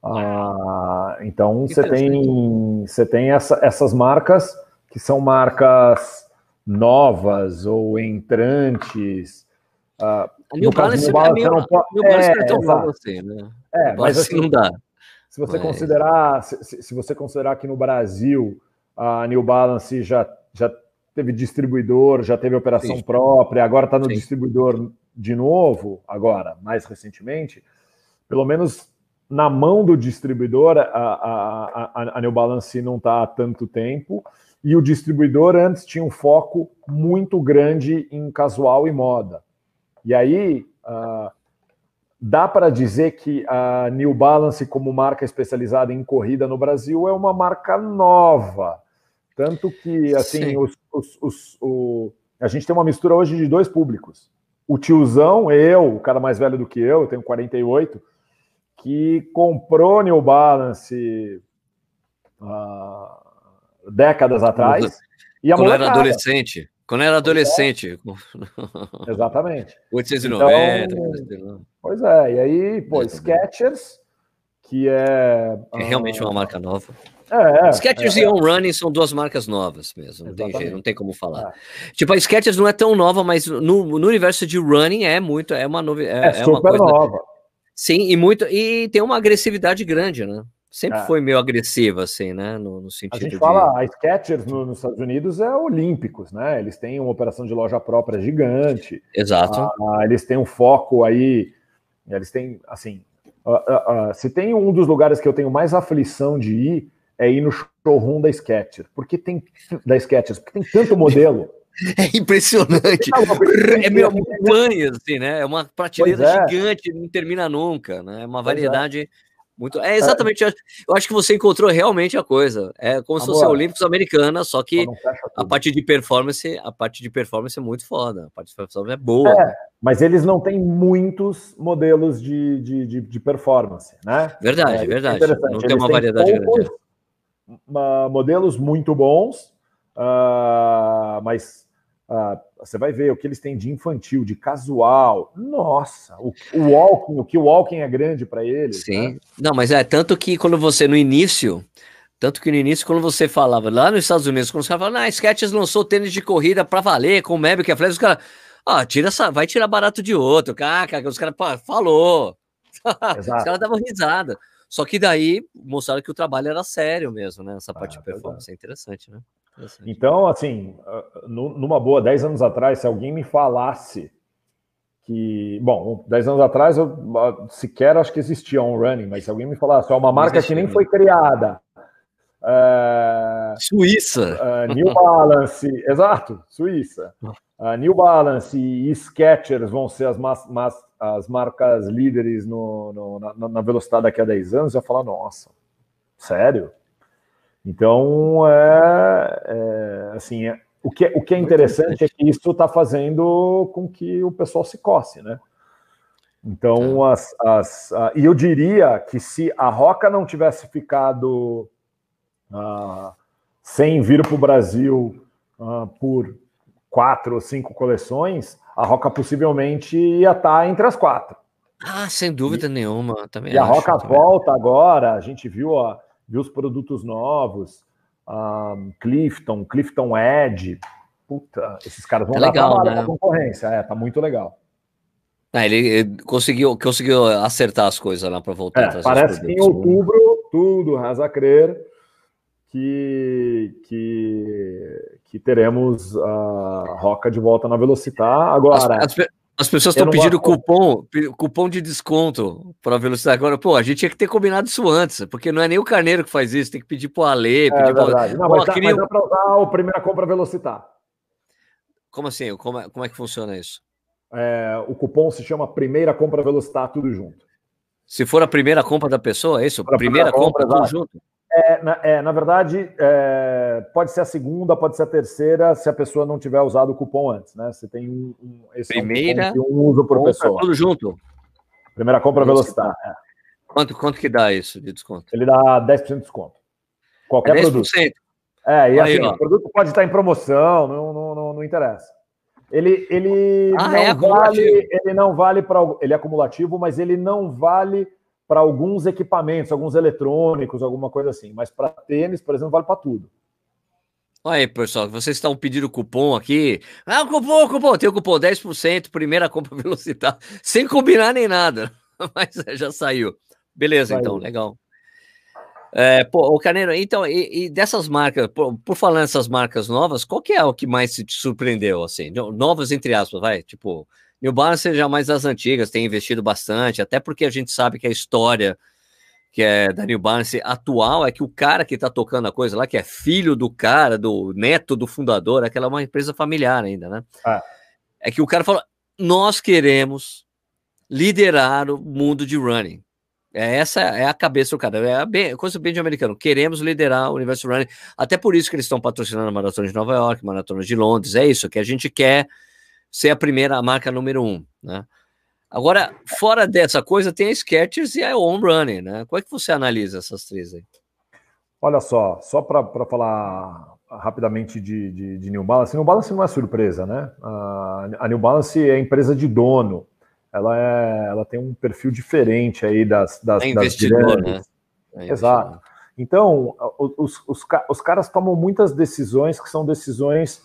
Ah, então você tem, você tem essa, essas marcas que são marcas novas ou entrantes. Ah, a New Balance, New Balance, é, não pode... New Balance é, é tão assim, né? É, mas assim, não dá. Se você mas... considerar, se, se, você considerar que no Brasil a New Balance já, já teve distribuidor, já teve operação Sim. própria, agora está no Sim. distribuidor de novo, agora, mais recentemente, pelo menos na mão do distribuidor, a, a, a, a New Balance não está há tanto tempo, e o distribuidor antes tinha um foco muito grande em casual e moda. E aí, uh, dá para dizer que a New Balance, como marca especializada em corrida no Brasil, é uma marca nova. Tanto que, assim, os, os, os, o, a gente tem uma mistura hoje de dois públicos. O tiozão, eu, o cara mais velho do que eu, eu tenho 48, que comprou New Balance uh, décadas atrás. E a quando era adolescente. Quando era adolescente. É. Exatamente. 890. Então, pois é, e aí, pô, é, Skechers, que é. É realmente uma marca nova. É, é, Skechers é, e On Running são duas marcas novas mesmo, não tem, jeito, não tem como falar. É. Tipo, a Skechers não é tão nova, mas no, no universo de running é muito, é uma novidade. É, é, é, super uma coisa, nova. Sim, e muito e tem uma agressividade grande, né? Sempre é. foi meio agressiva, assim, né? No, no sentido. A gente de... fala, a Skechers no, nos Estados Unidos é Olímpicos, né? Eles têm uma operação de loja própria gigante. Exato. Ah, eles têm um foco aí. Eles têm, assim, uh, uh, se tem um dos lugares que eu tenho mais aflição de ir, é ir no showroom da Skechers, porque tem da Skechers, porque tem tanto modelo. É impressionante. É meio montanha, assim, né? É uma prateleira é. gigante, não termina nunca, né? É uma é. variedade é. muito. É exatamente. Eu acho que você encontrou realmente a coisa. É como se fosse Olímpicos Americana, só que a parte de performance, a parte de performance é muito foda. A parte de performance é boa. É, mas eles não têm muitos modelos de, de, de, de performance, né? Verdade, é, verdade. Não tem uma variedade grande. Modelos muito bons, uh, mas ah, você vai ver o que eles têm de infantil, de casual. Nossa, o, o walking, o que o walking é grande para eles. Sim. Né? Não, mas é tanto que quando você no início, tanto que no início quando você falava lá nos Estados Unidos, quando os caras falavam, ah, Skechers lançou tênis de corrida para valer com o que é Flash, os caras, ah, tira essa, vai tirar barato de outro, cara, os caras, falou. os caras davam risada. Só que daí mostraram que o trabalho era sério mesmo, né? Essa parte ah, de performance é interessante, né? Então, assim, ah, numa boa, 10 anos atrás, se alguém me falasse que, bom, 10 anos atrás eu ah, sequer acho que existia um running, mas se alguém me falasse, é uma marca que nem foi criada. É, Suíça. É, New Balance, exato, Suíça. Uh, New Balance e Skechers vão ser as, mas, mas, as marcas líderes no, no na, na, velocidade daqui a 10 anos. Eu ia falar, nossa, sério? Então, é, é assim, é, o, que, é, o que é interessante é que isso está fazendo com que o pessoal se coce, né? Então, é. as, as, a, e eu diria que se a Roca não tivesse ficado uh, sem vir para o Brasil uh, por quatro ou cinco coleções, a Roca possivelmente ia estar tá entre as quatro. Ah, sem dúvida e, nenhuma. Também e acho, a Roca também. volta agora, a gente viu, viu os produtos novos, um, Clifton, Clifton Edge. Puta, esses caras vão é legal, né? concorrência. É, tá muito legal. Ah, ele conseguiu, conseguiu acertar as coisas lá para voltar. É, parece que em outubro tudo reza a crer que, que, que teremos a Roca de volta na Velocitar. Agora. As, as, as pessoas estão pedindo cupom, cupom de desconto para a velocidade. Agora, pô, a gente tinha que ter combinado isso antes, porque não é nem o Carneiro que faz isso, tem que pedir para o Ale. É pedir verdade. Pra... Não, mas, pô, queria... dá para usar o primeira compra Velocitar. Como assim? Como é, como é que funciona isso? É, o cupom se chama Primeira Compra Velocitar, tudo junto. Se for a primeira compra da pessoa, é isso? Primeira, primeira compra, compra tudo junto? É, na, é, na verdade, é, pode ser a segunda, pode ser a terceira, se a pessoa não tiver usado o cupom antes, né? Você tem um, um esse Primeira é um, um uso por pessoa. Tudo junto. Primeira compra velocidade. É. Quanto, quanto que dá isso de desconto? Ele dá 10% de desconto. Qualquer 10%. produto. É, e Aí, assim, ó. o produto pode estar em promoção, não, não, não, não interessa. Ele, ele, ah, não é vale, ele não vale para. Ele é acumulativo, mas ele não vale para alguns equipamentos, alguns eletrônicos, alguma coisa assim. Mas para tênis, por exemplo, vale para tudo. Olha aí, pessoal, vocês estão pedindo cupom aqui. Ah, cupom, cupom, tem o cupom 10%, primeira compra velocidade, sem combinar nem nada. Mas já saiu. Beleza, então, legal. É, pô, o Caneiro, então, e, e dessas marcas, por, por, falar nessas marcas novas, qual que é o que mais te surpreendeu, assim? Novas, entre aspas, vai, tipo, New Balance já mais das antigas, tem investido bastante, até porque a gente sabe que a história que é da New Balance atual é que o cara que está tocando a coisa lá, que é filho do cara, do neto do fundador, aquela é uma empresa familiar ainda, né? Ah. É que o cara falou: nós queremos liderar o mundo de running. É, essa é a cabeça do cara, é a bem, coisa bem de americano. Queremos liderar o universo running, até por isso que eles estão patrocinando a maratona de Nova York, maratona de Londres. É isso que a gente quer ser a primeira a marca número um, né? Agora, fora dessa coisa, tem a Skechers e a Home Running, né? Como é que você analisa essas três aí? Olha só, só para falar rapidamente de, de, de, New Balance, New Balance não é surpresa, né? A, New Balance é empresa de dono, ela, é, ela tem um perfil diferente aí das, das, é investidor, das né? É Exato. Então, os, os, os caras tomam muitas decisões que são decisões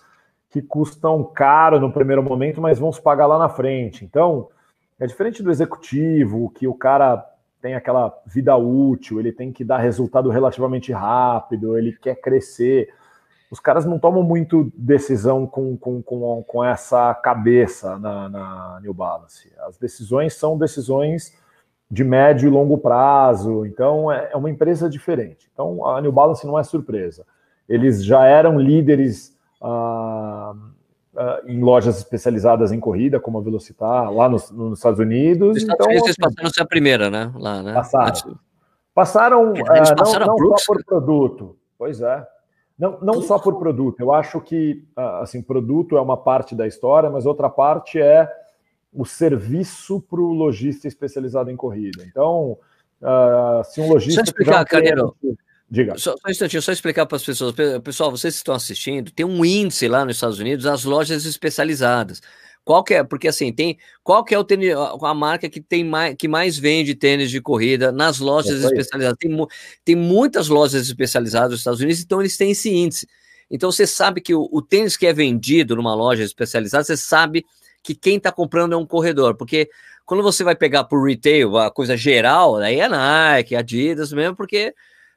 que custam caro no primeiro momento, mas vão se pagar lá na frente. Então, é diferente do executivo, que o cara tem aquela vida útil, ele tem que dar resultado relativamente rápido, ele quer crescer. Os caras não tomam muito decisão com, com, com, com essa cabeça na, na New Balance. As decisões são decisões de médio e longo prazo, então é, é uma empresa diferente. Então a New Balance não é surpresa. Eles já eram líderes ah, em lojas especializadas em corrida, como a Velocitar, lá nos, nos Estados Unidos. Nos Estados então, Unidos eles passaram a ser a primeira, né? Lá, né? Passaram. Passaram, passaram não, não só por produto. Pois é. Não, não só por produto. Eu acho que assim, produto é uma parte da história, mas outra parte é o serviço para o lojista especializado em corrida. Então, uh, se um lojista. Deixa eu explicar, Carneiro. Diga. Só, só um instantinho, só explicar para as pessoas. Pessoal, vocês que estão assistindo, tem um índice lá nos Estados Unidos, as lojas especializadas. Qual que é? Porque assim, tem. Qual que é o tênis, a marca que tem mais, que mais vende tênis de corrida nas lojas é especializadas? Tem, tem muitas lojas especializadas nos Estados Unidos, então eles têm esse índice. Então você sabe que o, o tênis que é vendido numa loja especializada, você sabe que quem está comprando é um corredor, porque quando você vai pegar por retail, a coisa geral, aí é Nike, Adidas mesmo, porque,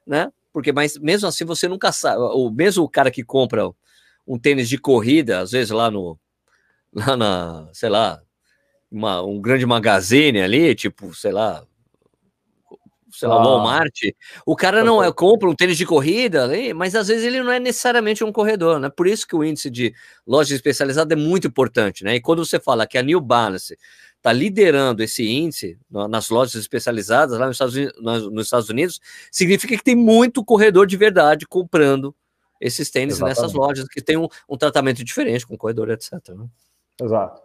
né? Porque mas mesmo assim você nunca sabe, o mesmo o cara que compra um tênis de corrida, às vezes lá no lá na, sei lá, uma, um grande magazine ali, tipo, sei lá, sei lá, ah. Walmart, o cara não é, compra um tênis de corrida, mas às vezes ele não é necessariamente um corredor, né? Por isso que o índice de loja especializada é muito importante, né? E quando você fala que a New Balance está liderando esse índice nas lojas especializadas lá nos Estados, Unidos, nos Estados Unidos, significa que tem muito corredor de verdade comprando esses tênis Exatamente. nessas lojas que tem um, um, tratamento diferente com corredor, etc. Né? Exato.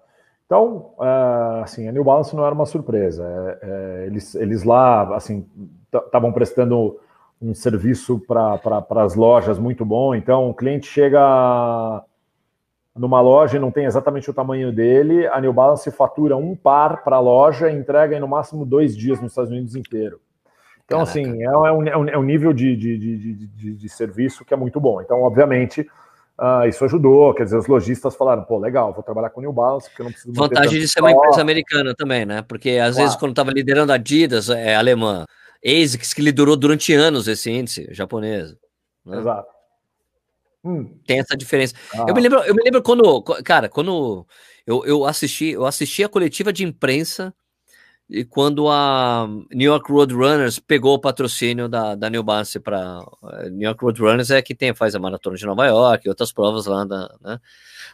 Então, uh, assim, a New Balance não era uma surpresa. É, é, eles, eles lá, assim, estavam prestando um serviço para pra, as lojas muito bom. Então, o cliente chega numa loja e não tem exatamente o tamanho dele, a New Balance fatura um par para a loja e entrega em no máximo dois dias nos Estados Unidos inteiro. Então, Caraca. assim, é, é um, é um, é um nível de, de, de, de, de serviço que é muito bom. Então, obviamente, Uh, isso ajudou, quer dizer, os lojistas falaram, pô, legal, vou trabalhar com New Balance, porque eu não preciso... Vantagem de ser uma empresa americana também, né? Porque às claro. vezes quando estava liderando a Adidas, é alemã, ASICS, que liderou durante anos esse índice japonês. Né? Exato. Hum. Tem essa diferença. Ah. Eu me lembro, eu me lembro quando, cara, quando eu, eu assisti, eu assisti a coletiva de imprensa e quando a New York Roadrunners pegou o patrocínio da, da New Balance para eh, New York Roadrunners é que tem faz a maratona de Nova York e outras provas lá da, né,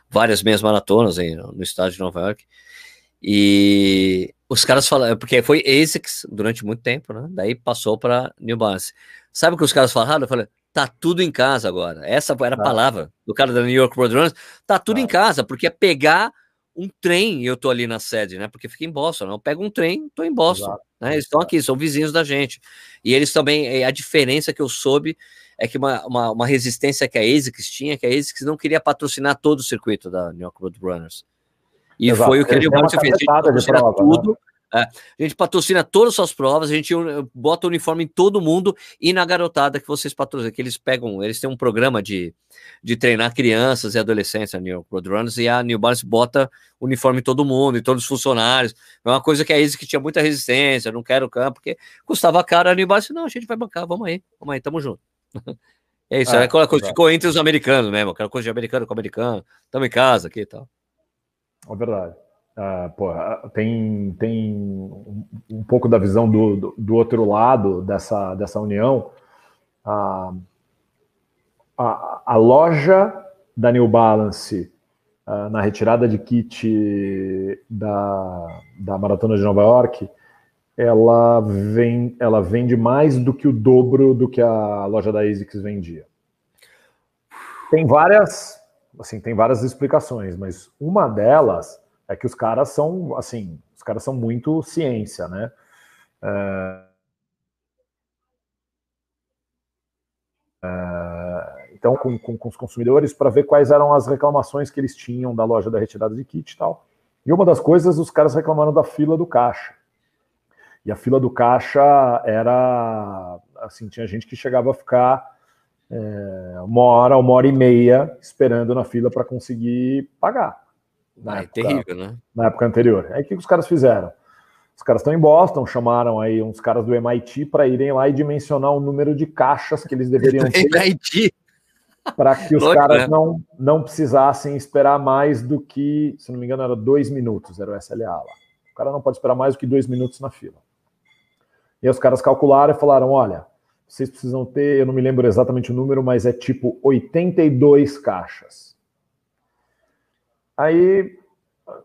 várias meias maratonas aí no estado de Nova York e os caras falaram porque foi ASICS durante muito tempo né daí passou para New Balance sabe o que os caras falaram eu falei tá tudo em casa agora essa era a ah. palavra do cara da New York Roadrunners tá tudo ah. em casa porque é pegar um trem e eu tô ali na sede, né? Porque fica em Boston, né? Eu pego um trem, tô em Boston, né? Eles estão aqui, são vizinhos da gente. E eles também, eh, a diferença que eu soube é que uma, uma, uma resistência que a ASICS tinha, que a ASICS não queria patrocinar todo o circuito da New York Roadrunners. E Exato. foi o que Balance fez, a tudo, né? É, a gente patrocina todas as suas provas, a gente bota o uniforme em todo mundo e na garotada que vocês patrocinam, que eles pegam, eles têm um programa de, de treinar crianças e adolescentes, a New York Roadrunners, e a New Balance bota uniforme em todo mundo, em todos os funcionários. É uma coisa que a Easy que tinha muita resistência, não quero campo, porque custava caro, a New Balance, não, a gente vai bancar, vamos aí, vamos aí, tamo junto. É isso, é, é aquela coisa, ficou entre os americanos mesmo, aquela coisa de americano com americano, estamos em casa aqui e tal. É verdade. Uh, pô, tem, tem um, pouco da visão do, do, do, outro lado dessa, dessa união. Uh, a, a loja da New Balance uh, na retirada de kit da, da Maratona de Nova York, ela, vem, ela vende mais do que o dobro do que a loja da ASICS vendia. Tem várias, assim, tem várias explicações, mas uma delas é que os caras são, assim, os caras são muito ciência, né? É... É... Então, com, com, com, os consumidores, para ver quais eram as reclamações que eles tinham da loja da retirada de kit e tal. E uma das coisas, os caras reclamaram da fila do caixa. E a fila do caixa era, assim, tinha gente que chegava a ficar é, uma hora, uma hora e meia esperando na fila para conseguir pagar. Na é época, terrível, né? Na época anterior. Aí o que os caras fizeram? Os caras estão em Boston, chamaram aí uns caras do MIT para irem lá e dimensionar o número de caixas que eles deveriam ter. MIT! Para que os Louco, caras né? não, não precisassem esperar mais do que, se não me engano, era dois minutos, era o SLA lá. O cara não pode esperar mais do que dois minutos na fila. E aí os caras calcularam e falaram: olha, vocês precisam ter, eu não me lembro exatamente o número, mas é tipo 82 caixas. Aí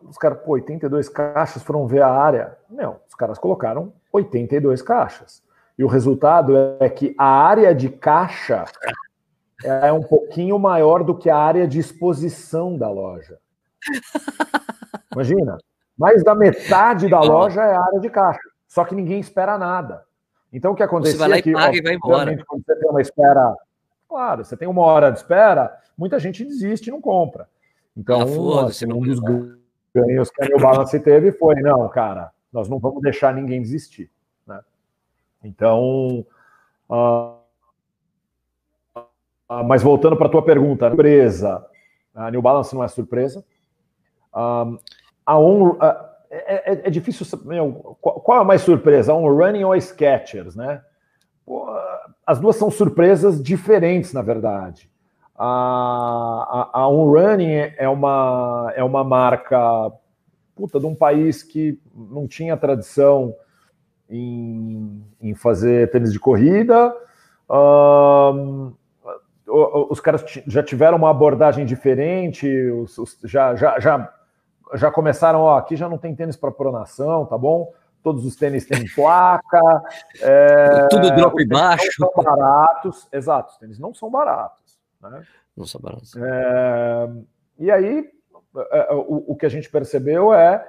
os caras, pô, 82 caixas foram ver a área. Não, os caras colocaram 82 caixas. E o resultado é que a área de caixa é um pouquinho maior do que a área de exposição da loja. Imagina, mais da metade da loja é a área de caixa. Só que ninguém espera nada. Então o que acontece é que, paga e vai embora. quando você tem uma espera, claro, você tem uma hora de espera, muita gente desiste e não compra. Então, ah, assim, um dos ganhos que a New Balance teve foi, não, cara, nós não vamos deixar ninguém desistir. Né? Então, uh, uh, mas voltando para a tua pergunta, surpresa, a New Balance não é surpresa. Uh, a On, é, é, é, difícil meu, qual é a mais surpresa, a On Running ou a Skechers, né? as duas são surpresas diferentes, na verdade. A, a, a Running é uma, é uma marca puta, de um país que não tinha tradição em, em fazer tênis de corrida. Um, os caras já tiveram uma abordagem diferente, os, os, já, já, já, já começaram, ó, aqui já não tem tênis para pronação, tá bom? Todos os tênis têm placa. É, Tudo drop baixo. Não são baratos, exato, os tênis não são baratos. Né? Não. É, e aí, é, é, o, o, que a gente percebeu é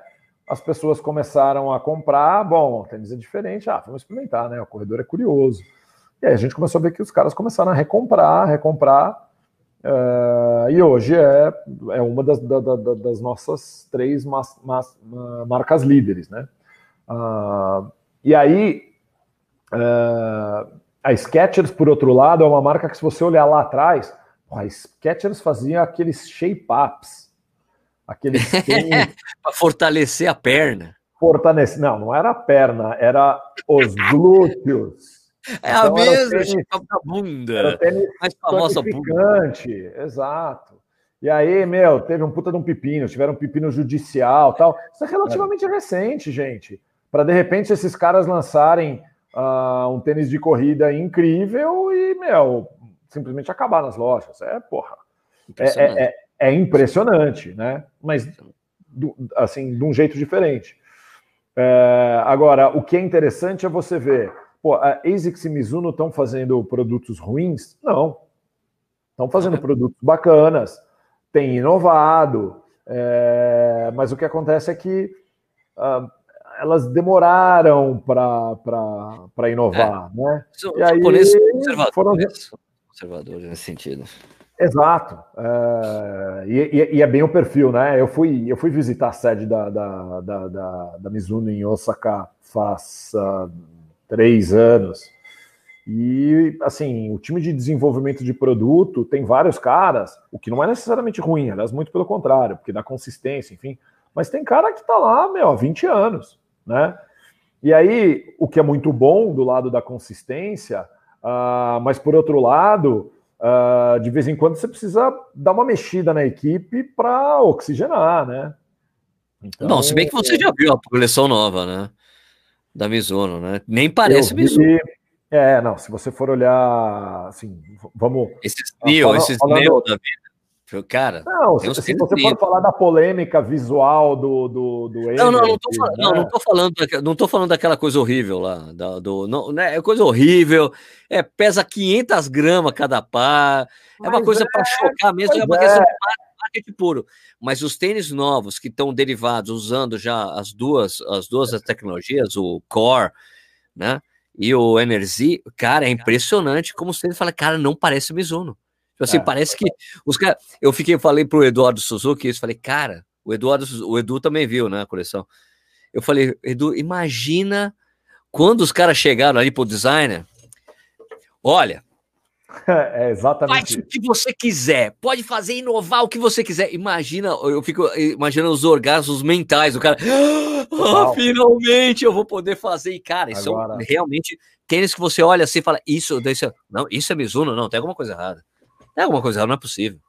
as pessoas começaram a comprar. Bom, tênis é diferente. Ah, vamos experimentar, né? O corredor é curioso. E aí a gente começou a ver que os caras começaram a recomprar, recomprar. Uh, e hoje é, é uma das, da, da, das nossas três mas, mas, marcas líderes, né? Uh, e aí, uh, a Skechers, por outro lado, é uma marca que se você olhar lá atrás, a Skechers fazia aqueles shape-ups, aqueles para fortalecer a perna. Fortalecer, não, não era a perna, era os glúteos. É então, a mesma, tênis, da bunda. Mais famosa bunda. Exato. E aí, meu, teve um puta de um pepino, tiveram um pepino judicial tal. Isso é relativamente é. recente, gente. Para de repente esses caras lançarem uh, um tênis de corrida incrível e, meu, simplesmente acabar nas lojas. É, porra. É, é, é, é impressionante, né? Mas, do, assim, de um jeito diferente. É, agora, o que é interessante é você ver Pô, a ASICS e Mizuno estão fazendo produtos ruins? Não. Estão fazendo produtos bacanas, têm inovado, é, mas o que acontece é que uh, elas demoraram para inovar, é. né? e aí conservadores, foram conservadores nesse sentido. Exato. É, e, e, é bem o perfil, né? Eu fui, eu fui visitar a sede da, da, da, da, da Mizuno em Osaka faz uh, três anos. E, assim, o time de desenvolvimento de produto tem vários caras, o que não é necessariamente ruim, aliás, muito pelo contrário, porque dá consistência, enfim. Mas tem cara que tá lá, meu, há 20 anos, né? E aí, o que é muito bom do lado da consistência, uh, mas por outro lado, uh, de vez em quando você precisa dar uma mexida na equipe para oxigenar, né? Então, não, se bem que você já viu a coleção nova, né? da Mizuno, né? Nem parece vi, Mizuno. É, não, se você for olhar, assim, vamos... Esses Neo, esses. Neo da vida. Cara, não, se, se você for falar da polêmica visual do do, do não, não, não tô, falando, né? não, não tô falando, não tô falando daquela coisa horrível lá, da, do, não, né, é coisa horrível, é pesa 500 gramas cada par, é uma coisa é, para chocar mesmo, é uma questão é marketing puro. Mas os tênis novos que estão derivados, usando já as duas, as duas tecnologias, o Core, né? E o Energy, cara, é impressionante como você fala, cara, não parece Mizuno. Tipo assim, é. parece que os caras. Eu fiquei, falei pro Eduardo Suzuki isso, falei, cara, o Eduardo, o Edu também viu, né, a coleção. Eu falei, Edu, imagina quando os caras chegaram ali pro designer. Olha, É exatamente. Faz o que você quiser, pode fazer inovar o que você quiser. Imagina, eu fico imaginando os orgasmos mentais do cara. Ah, finalmente eu vou poder fazer. E, cara, isso Agora... realmente tênis que você olha assim e fala: Isso, isso, não, isso é Mizuno, não, tem alguma coisa errada. Tem alguma coisa não é possível.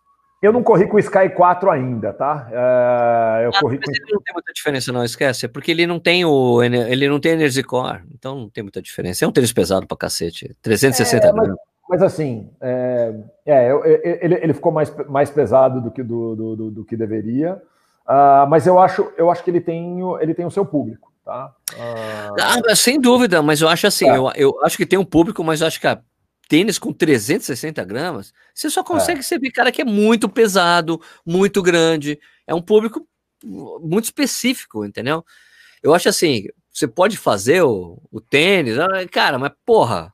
Eu não corri com o Sky 4 ainda, tá? É, eu ah, corri com... ele não tem muita diferença, não, esquece. É porque ele não tem o ele não tem Energy Core, então não tem muita diferença. É um tênis pesado pra cacete. 360 é, mas... Mas assim, é, é, ele, ele ficou mais, mais pesado do que, do, do, do que deveria. Uh, mas eu acho, eu acho que ele tem, ele tem o seu público, tá? Uh... Ah, sem dúvida, mas eu acho assim, é. eu, eu acho que tem um público, mas eu acho que a tênis com 360 gramas, você só consegue é. ser cara que é muito pesado, muito grande. É um público muito específico, entendeu? Eu acho assim, você pode fazer o, o tênis, ah, cara, mas porra,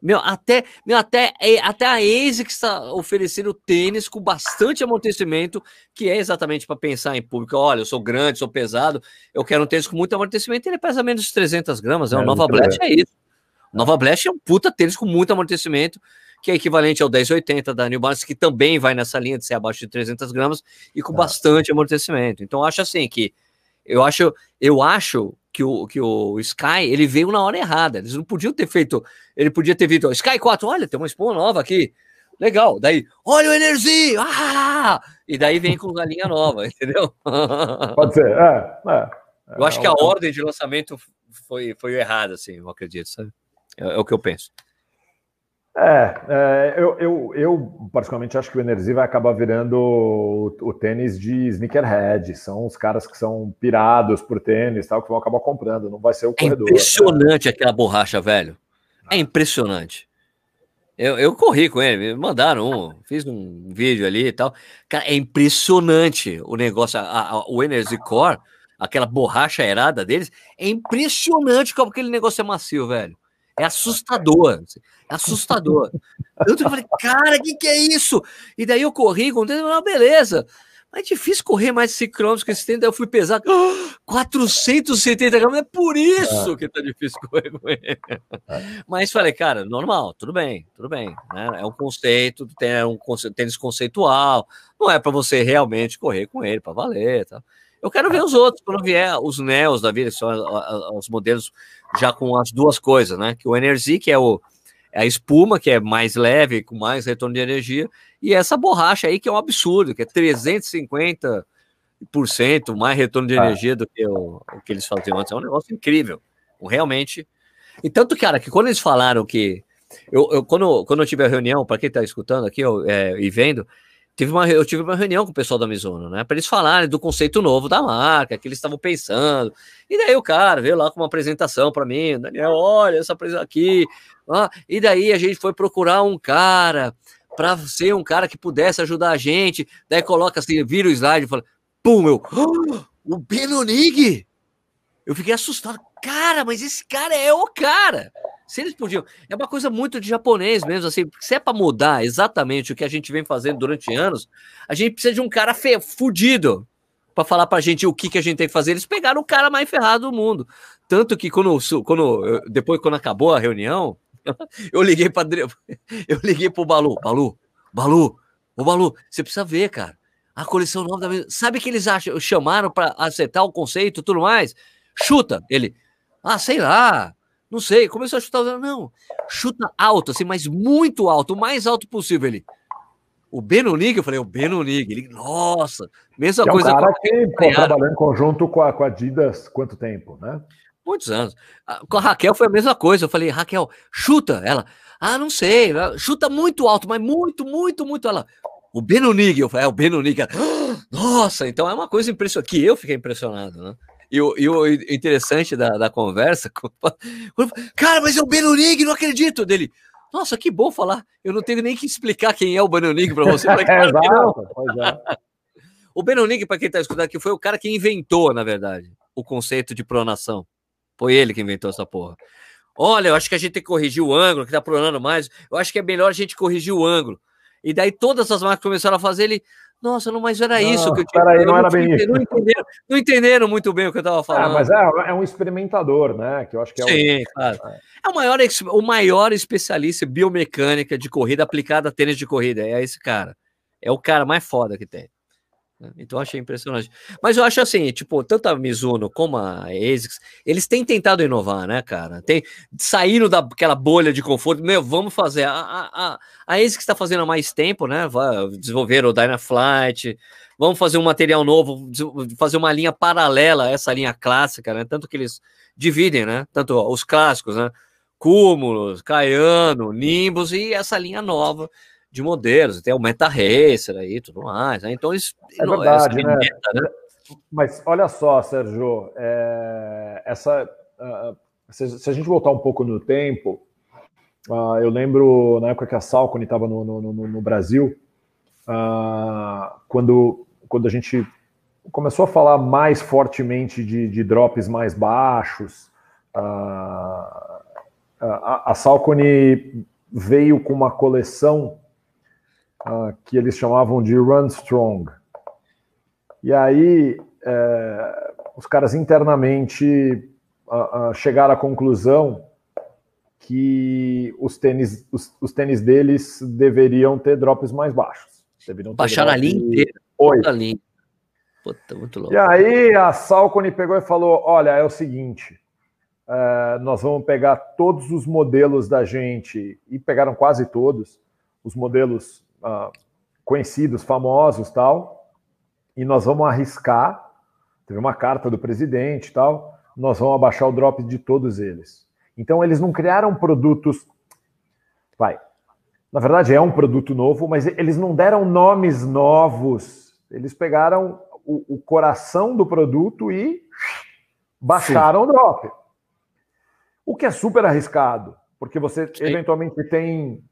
meu, até, meu, até, é, até a ASICS está oferecendo tênis com bastante amortecimento, que é exatamente para pensar em público. Olha, eu sou grande, sou pesado, eu quero um tênis com muito amortecimento. Ele pesa menos de 300 gramas. É, o Nova Blast é isso. Nova Blast é um puta tênis com muito amortecimento, que é equivalente ao 1080 da New Balance, que também vai nessa linha de ser abaixo de 300 gramas e com ah. bastante amortecimento. Então, acho assim que eu acho, eu acho que o, que o Sky ele veio na hora errada. Eles não podiam ter feito. Ele podia ter visto Sky 4, olha, tem uma espuma nova aqui. Legal. Daí, olha o Energy! Ah! E daí vem com a linha nova, entendeu? Pode ser, é. é, é eu acho que a ordem de lançamento foi, foi errada, assim, eu acredito, sabe? É, é o que eu penso. É, é, eu, eu, eu, particularmente acho que o Energy vai acabar virando o, o, tênis de sneakerhead. São os caras que são pirados por tênis tal, que vão acabar comprando, não vai ser o é corredor. É impressionante né? aquela borracha, velho. É impressionante. Eu, eu corri com ele, me mandaram um, fiz um vídeo ali e tal. Cara, é impressionante o negócio, a, a, o Energy Core, aquela borracha aerada deles, é impressionante como aquele negócio é macio, velho. É assustador. Assim, é assustador. Eu falei, cara, o que, que é isso? E daí eu corri, contei, ah, beleza. Mas é difícil correr mais de 5 km com esse tempo, daí eu fui pesar 470 km, é por isso é. que tá difícil correr com ele. É. Mas falei, cara, normal, tudo bem, tudo bem. Né? É um conceito, tem é um tênis conceitual, não é para você realmente correr com ele, para valer. Tá? Eu quero ver os outros, quando vier os Neos da vida, que são os modelos já com as duas coisas, né? Que o Energy, que é o, é a espuma, que é mais leve, com mais retorno de energia, e essa borracha aí, que é um absurdo, que é 350% mais retorno de ah. energia do que o, o, que eles faziam antes. É um negócio incrível, realmente. E tanto, cara, que quando eles falaram que. Eu, eu quando, quando eu tive a reunião, para quem está escutando aqui eu, é, e vendo, tive uma, eu tive uma reunião com o pessoal da Mizuno, né? Para eles falarem do conceito novo da marca, que eles estavam pensando. E daí o cara veio lá com uma apresentação para mim, Daniel, olha essa apresentação aqui. Ah, e daí a gente foi procurar um cara para ser um cara que pudesse ajudar a gente. Daí coloca assim, vira o slide e fala, pum, eu, oh, o Benonig! Eu fiquei assustado. Cara, mas esse cara é o cara. Se eles podiam. É uma coisa muito de japonês mesmo, assim. Se é para mudar exatamente o que a gente vem fazendo durante anos, a gente precisa de um cara fudido para falar pra gente o que, que a gente tem que fazer. Eles pegaram o cara mais ferrado do mundo. Tanto que quando, quando depois, quando acabou a reunião, eu liguei para eu liguei pro Balu, Balu, Balu, ô Balu, você precisa ver, cara. A coleção nova da Sabe que eles acham, chamaram para acertar o conceito e tudo mais? Chuta, ele. Ah, sei lá. Não sei. Começou a chutar, não. Chuta alto, assim, mas muito alto, o mais alto possível. Ele. O Benonig, eu falei, o Benonig. Ele, nossa, mesma coisa. É um cara que pô, trabalhou em conjunto com a, com a Adidas quanto tempo, né? Muitos anos. Com a Raquel foi a mesma coisa. Eu falei, Raquel, chuta. Ela, ah, não sei. Chuta muito alto, mas muito, muito, muito. Ela, o Benonig. Eu falei, é o Benonig. Ela, nossa, então é uma coisa impressionante. Que eu fiquei impressionado, né? E o, e o interessante da, da conversa, cara, mas é o Benonig, não acredito dele. Nossa, que bom falar. Eu não tenho nem que explicar quem é o Benonig para você. é, exato, é. O Benonig, para quem está escutando aqui, foi o cara que inventou, na verdade, o conceito de pronação. Foi ele que inventou essa porra. Olha, eu acho que a gente tem que corrigir o ângulo, que tá pronando mais. Eu acho que é melhor a gente corrigir o ângulo. E daí todas as marcas começaram a fazer ele. Nossa, não, mas era não, isso que eu tinha. Peraí, não, era bem isso. Não entenderam, não entenderam muito bem o que eu estava falando. É, mas é, é, um experimentador, né? Que eu acho que é Sim, o... claro. É o maior, o maior especialista em biomecânica de corrida aplicada a tênis de corrida. É esse cara. É o cara mais foda que tem. Né? Então achei impressionante. Mas eu acho assim, tipo, tanto a Mizuno como a ASICS, eles têm tentado inovar, né, cara? Tem, saíram daquela bolha de conforto, meu, vamos fazer. A, a, a ASICS está fazendo há mais tempo, né? Desenvolveram o Dynaflight, vamos fazer um material novo, fazer uma linha paralela a essa linha clássica, né? Tanto que eles dividem, né? Tanto os clássicos, né? Cúmulos, Caiano, Nimbus e essa linha nova de modelos, tem o Meta Racer aí tudo mais. Né? Então, isso é verdade, né? Meta, né? Mas olha só, Sérgio, é, essa, uh, se, se, a gente voltar um pouco no tempo, uh, eu lembro na época que a Salcone estava no, no, no, no, Brasil, uh, quando, quando a gente começou a falar mais fortemente de, de drops mais baixos, a, a Salcone veio com uma coleção uh, que eles chamavam de Run Strong. E aí é, os caras internamente uh, uh, chegaram à conclusão que os tênis, os, os, tênis deles deveriam ter drops mais baixos. Deveriam Baixar a linha inteira. Oito. A linha. Puta, muito louco. E aí a Salcone pegou e falou: olha, é o seguinte. Uh, nós vamos pegar todos os modelos da gente, e pegaram quase todos, os modelos uh, conhecidos, famosos tal, e nós vamos arriscar. Teve uma carta do presidente tal, nós vamos abaixar o drop de todos eles. Então eles não criaram produtos. Vai. Na verdade é um produto novo, mas eles não deram nomes novos. Eles pegaram o, o coração do produto e baixaram Sim. o drop. O que é super arriscado, porque você Sim. eventualmente tem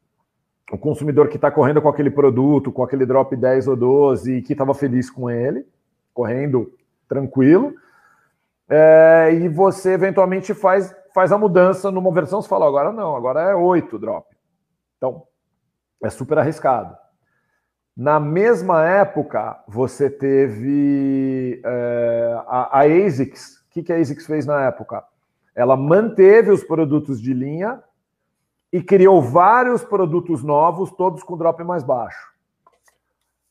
o consumidor que está correndo com aquele produto, com aquele drop 10 ou 12 e que estava feliz com ele, correndo tranquilo, é, e você eventualmente faz faz a mudança numa versão, você fala, agora não, agora é 8 drop. Então, é super arriscado. Na mesma época, você teve é, a, a ASICS. O que, que a ASICS fez na época? Ela manteve os produtos de linha e criou vários produtos novos, todos com drop mais baixo.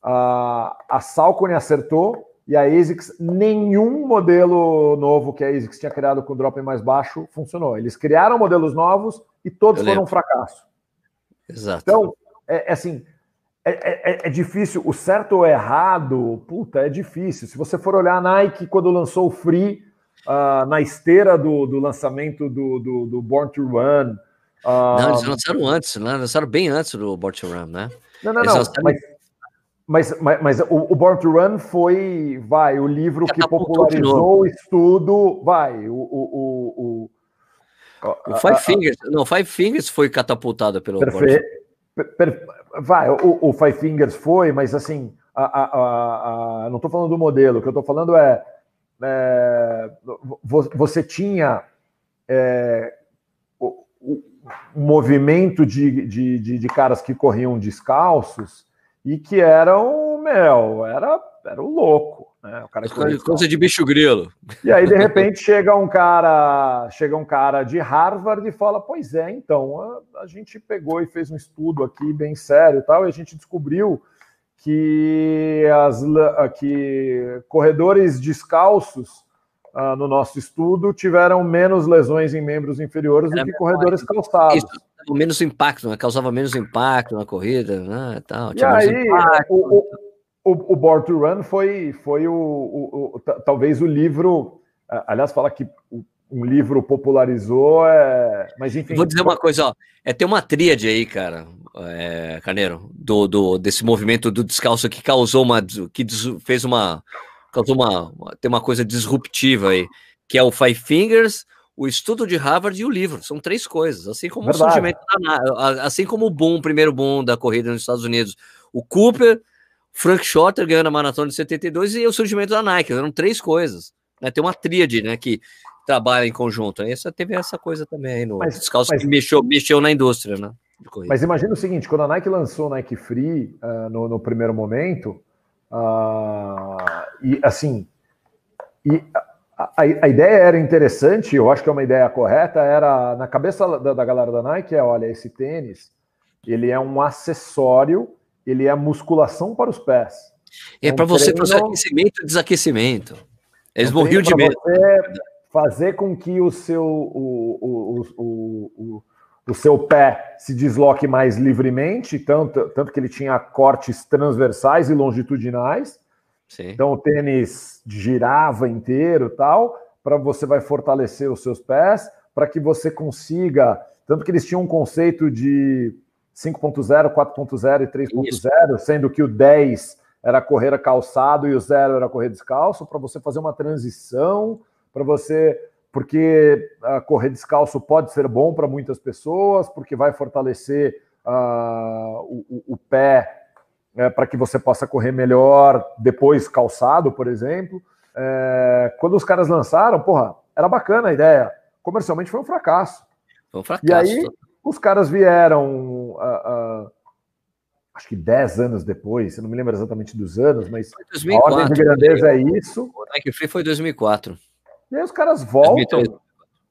A, a Salcone acertou e a ASICS, nenhum modelo novo que a ASICS tinha criado com drop mais baixo funcionou. Eles criaram modelos novos e todos foram um fracasso. Exato. Então, é, é assim, é, é, é, difícil. O certo ou errado, puta, é difícil. Se você for olhar a Nike quando lançou o Free, uh, na esteira do, do lançamento do, do, do, Born to Run. Uh, não, eles lançaram antes, né? lançaram bem antes do Born to Run, né? Não, não, não. Lançaram... Mas, mas, mas, mas, o, o, Born to Run foi, vai, o livro que popularizou o estudo, vai, o, o, o, o Five Fingers, não, Five Fingers foi catapultado pelo Perfeito. Vai, o, o, Five Fingers foi, mas assim, a, a, a, não estou falando do modelo, o que eu estou falando é, é, você tinha é, o, o, movimento de, de, de, de, caras que corriam descalços e que eram, meu, era, era o louco. Né? O cara coisa de bicho grilo. E aí, de repente, chega um cara, chega um cara de Harvard e fala: Pois é, então, a, a gente pegou e fez um estudo aqui bem sério e tal, e a gente descobriu que, as, que corredores descalços uh, no nosso estudo tiveram menos lesões em membros inferiores do que corredores calçados. Isso, menos impacto, né? causava menos impacto na corrida, né? Tal, e aí, o, o, o Born to Run foi, foi o, o, o talvez o livro. Aliás, fala que um livro popularizou, é... mas enfim. Vou dizer uma coisa, ó. É ter uma tríade aí, cara, é, Carneiro, do, do, desse movimento do descalço que causou uma. que fez uma. Causou uma. tem uma coisa disruptiva aí, que é o Five Fingers, o estudo de Harvard e o livro. São três coisas. Assim como Verdade. o surgimento da, assim como o boom, o primeiro boom da corrida nos Estados Unidos. O Cooper Frank Shorter ganhando a maratona de 72 e o surgimento da Nike. Eram três coisas. Né? Tem uma tríade né, que trabalha em conjunto. Essa, teve essa coisa também aí no mas, descalço mas, que mexeu, mexeu na indústria. Né, mas imagina o seguinte: quando a Nike lançou o Nike Free uh, no, no, primeiro momento, uh, e assim, e a, a, ideia era interessante, eu acho que é uma ideia correta, era na cabeça da, da galera da Nike é, olha, esse tênis, ele é um acessório ele é a musculação para os pés. É, para você fazer aquecimento e desaquecimento. Eles morriam de medo. fazer com que o seu, o, o, o, o, seu pé se desloque mais livremente, tanto, tanto que ele tinha cortes transversais e longitudinais. Sim. Então o tênis girava inteiro tal, para você vai fortalecer os seus pés, para que você consiga. Tanto que eles tinham um conceito de 5.0, 4.0 e 3.0, sendo que o 10 era correr calçado e o 0 era correr descalço, para você fazer uma transição, para você. Porque uh, correr descalço pode ser bom para muitas pessoas, porque vai fortalecer uh, o, o, pé uh, para que você possa correr melhor depois calçado, por exemplo. É, quando os caras lançaram, porra, era bacana a ideia. Comercialmente foi um fracasso. Foi um fracasso. E aí, os caras vieram, uh, uh, acho que 10 anos depois, eu não me lembro exatamente dos anos, mas 2004, a ordem de grandeza é isso. O Nike Free foi 2004. E aí os caras voltam 2003.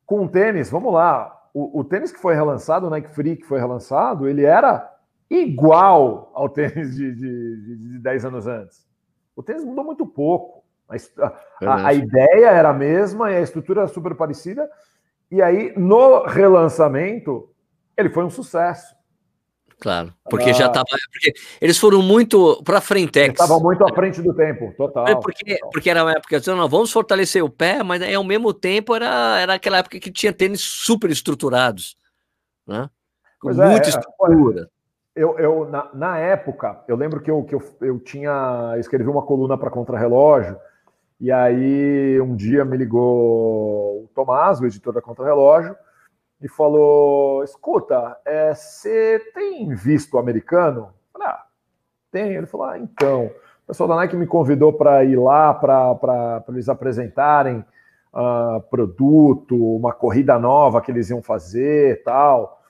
com o tênis, vamos lá, o, o, tênis que foi relançado, o Nike Free que foi relançado, ele era igual ao tênis de, de, de, de 10 anos antes. O tênis mudou muito pouco. A, a, a, ideia era a mesma e a estrutura era super parecida. E aí, no relançamento, ele foi um sucesso. Claro, porque ah, já estava. Porque eles foram muito para frente. Estavam muito à frente do tempo, total. É porque, total. porque era uma época, assim, não, vamos fortalecer o pé, mas ao mesmo tempo era, era aquela época que tinha tênis super estruturados, né? Com pois é, muita é, estrutura. Eu, eu na, na, época, eu lembro que eu, que eu, eu tinha escrevi uma coluna para Contra-Relógio, e aí um dia me ligou o Tomás, o editor da Contra-Relógio, e falou: Escuta, é, você tem visto americano? Eu falei, ah, tem. Ele falou: Ah, então. O pessoal da Nike me convidou para ir lá para eles apresentarem uh, produto, uma corrida nova que eles iam fazer tal.